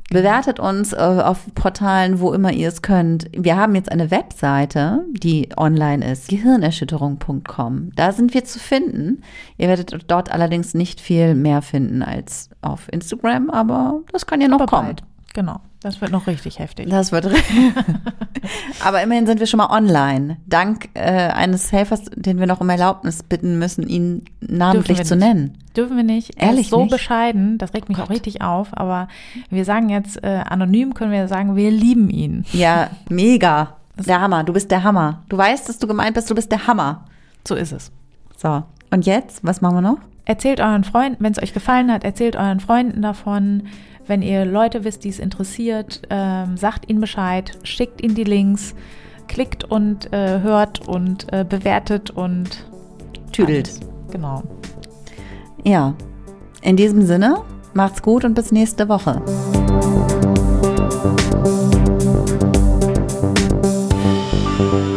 Bewertet uns äh, auf Portalen, wo immer ihr es könnt. Wir haben jetzt eine Webseite, die online ist, gehirnerschütterung.com. Da sind wir zu finden. Ihr werdet dort allerdings nicht viel mehr finden als auf Instagram, aber das kann ja noch aber kommen. Bald. Genau. Das wird noch richtig heftig. Das wird. [LAUGHS] Aber immerhin sind wir schon mal online. Dank äh, eines Helfers, den wir noch um Erlaubnis bitten müssen, ihn namentlich zu nennen. Dürfen wir nicht. Er Ehrlich ist so nicht? bescheiden. Das regt mich Gott. auch richtig auf. Aber wir sagen jetzt äh, anonym, können wir sagen, wir lieben ihn. Ja, mega. Der Hammer. Du bist der Hammer. Du weißt, dass du gemeint bist. Du bist der Hammer. So ist es. So. Und jetzt, was machen wir noch? Erzählt euren Freunden, wenn es euch gefallen hat, erzählt euren Freunden davon. Wenn ihr Leute wisst, die es interessiert, ähm, sagt ihnen Bescheid, schickt ihnen die Links, klickt und äh, hört und äh, bewertet und tüdelt. Alles. Genau. Ja, in diesem Sinne, macht's gut und bis nächste Woche. Musik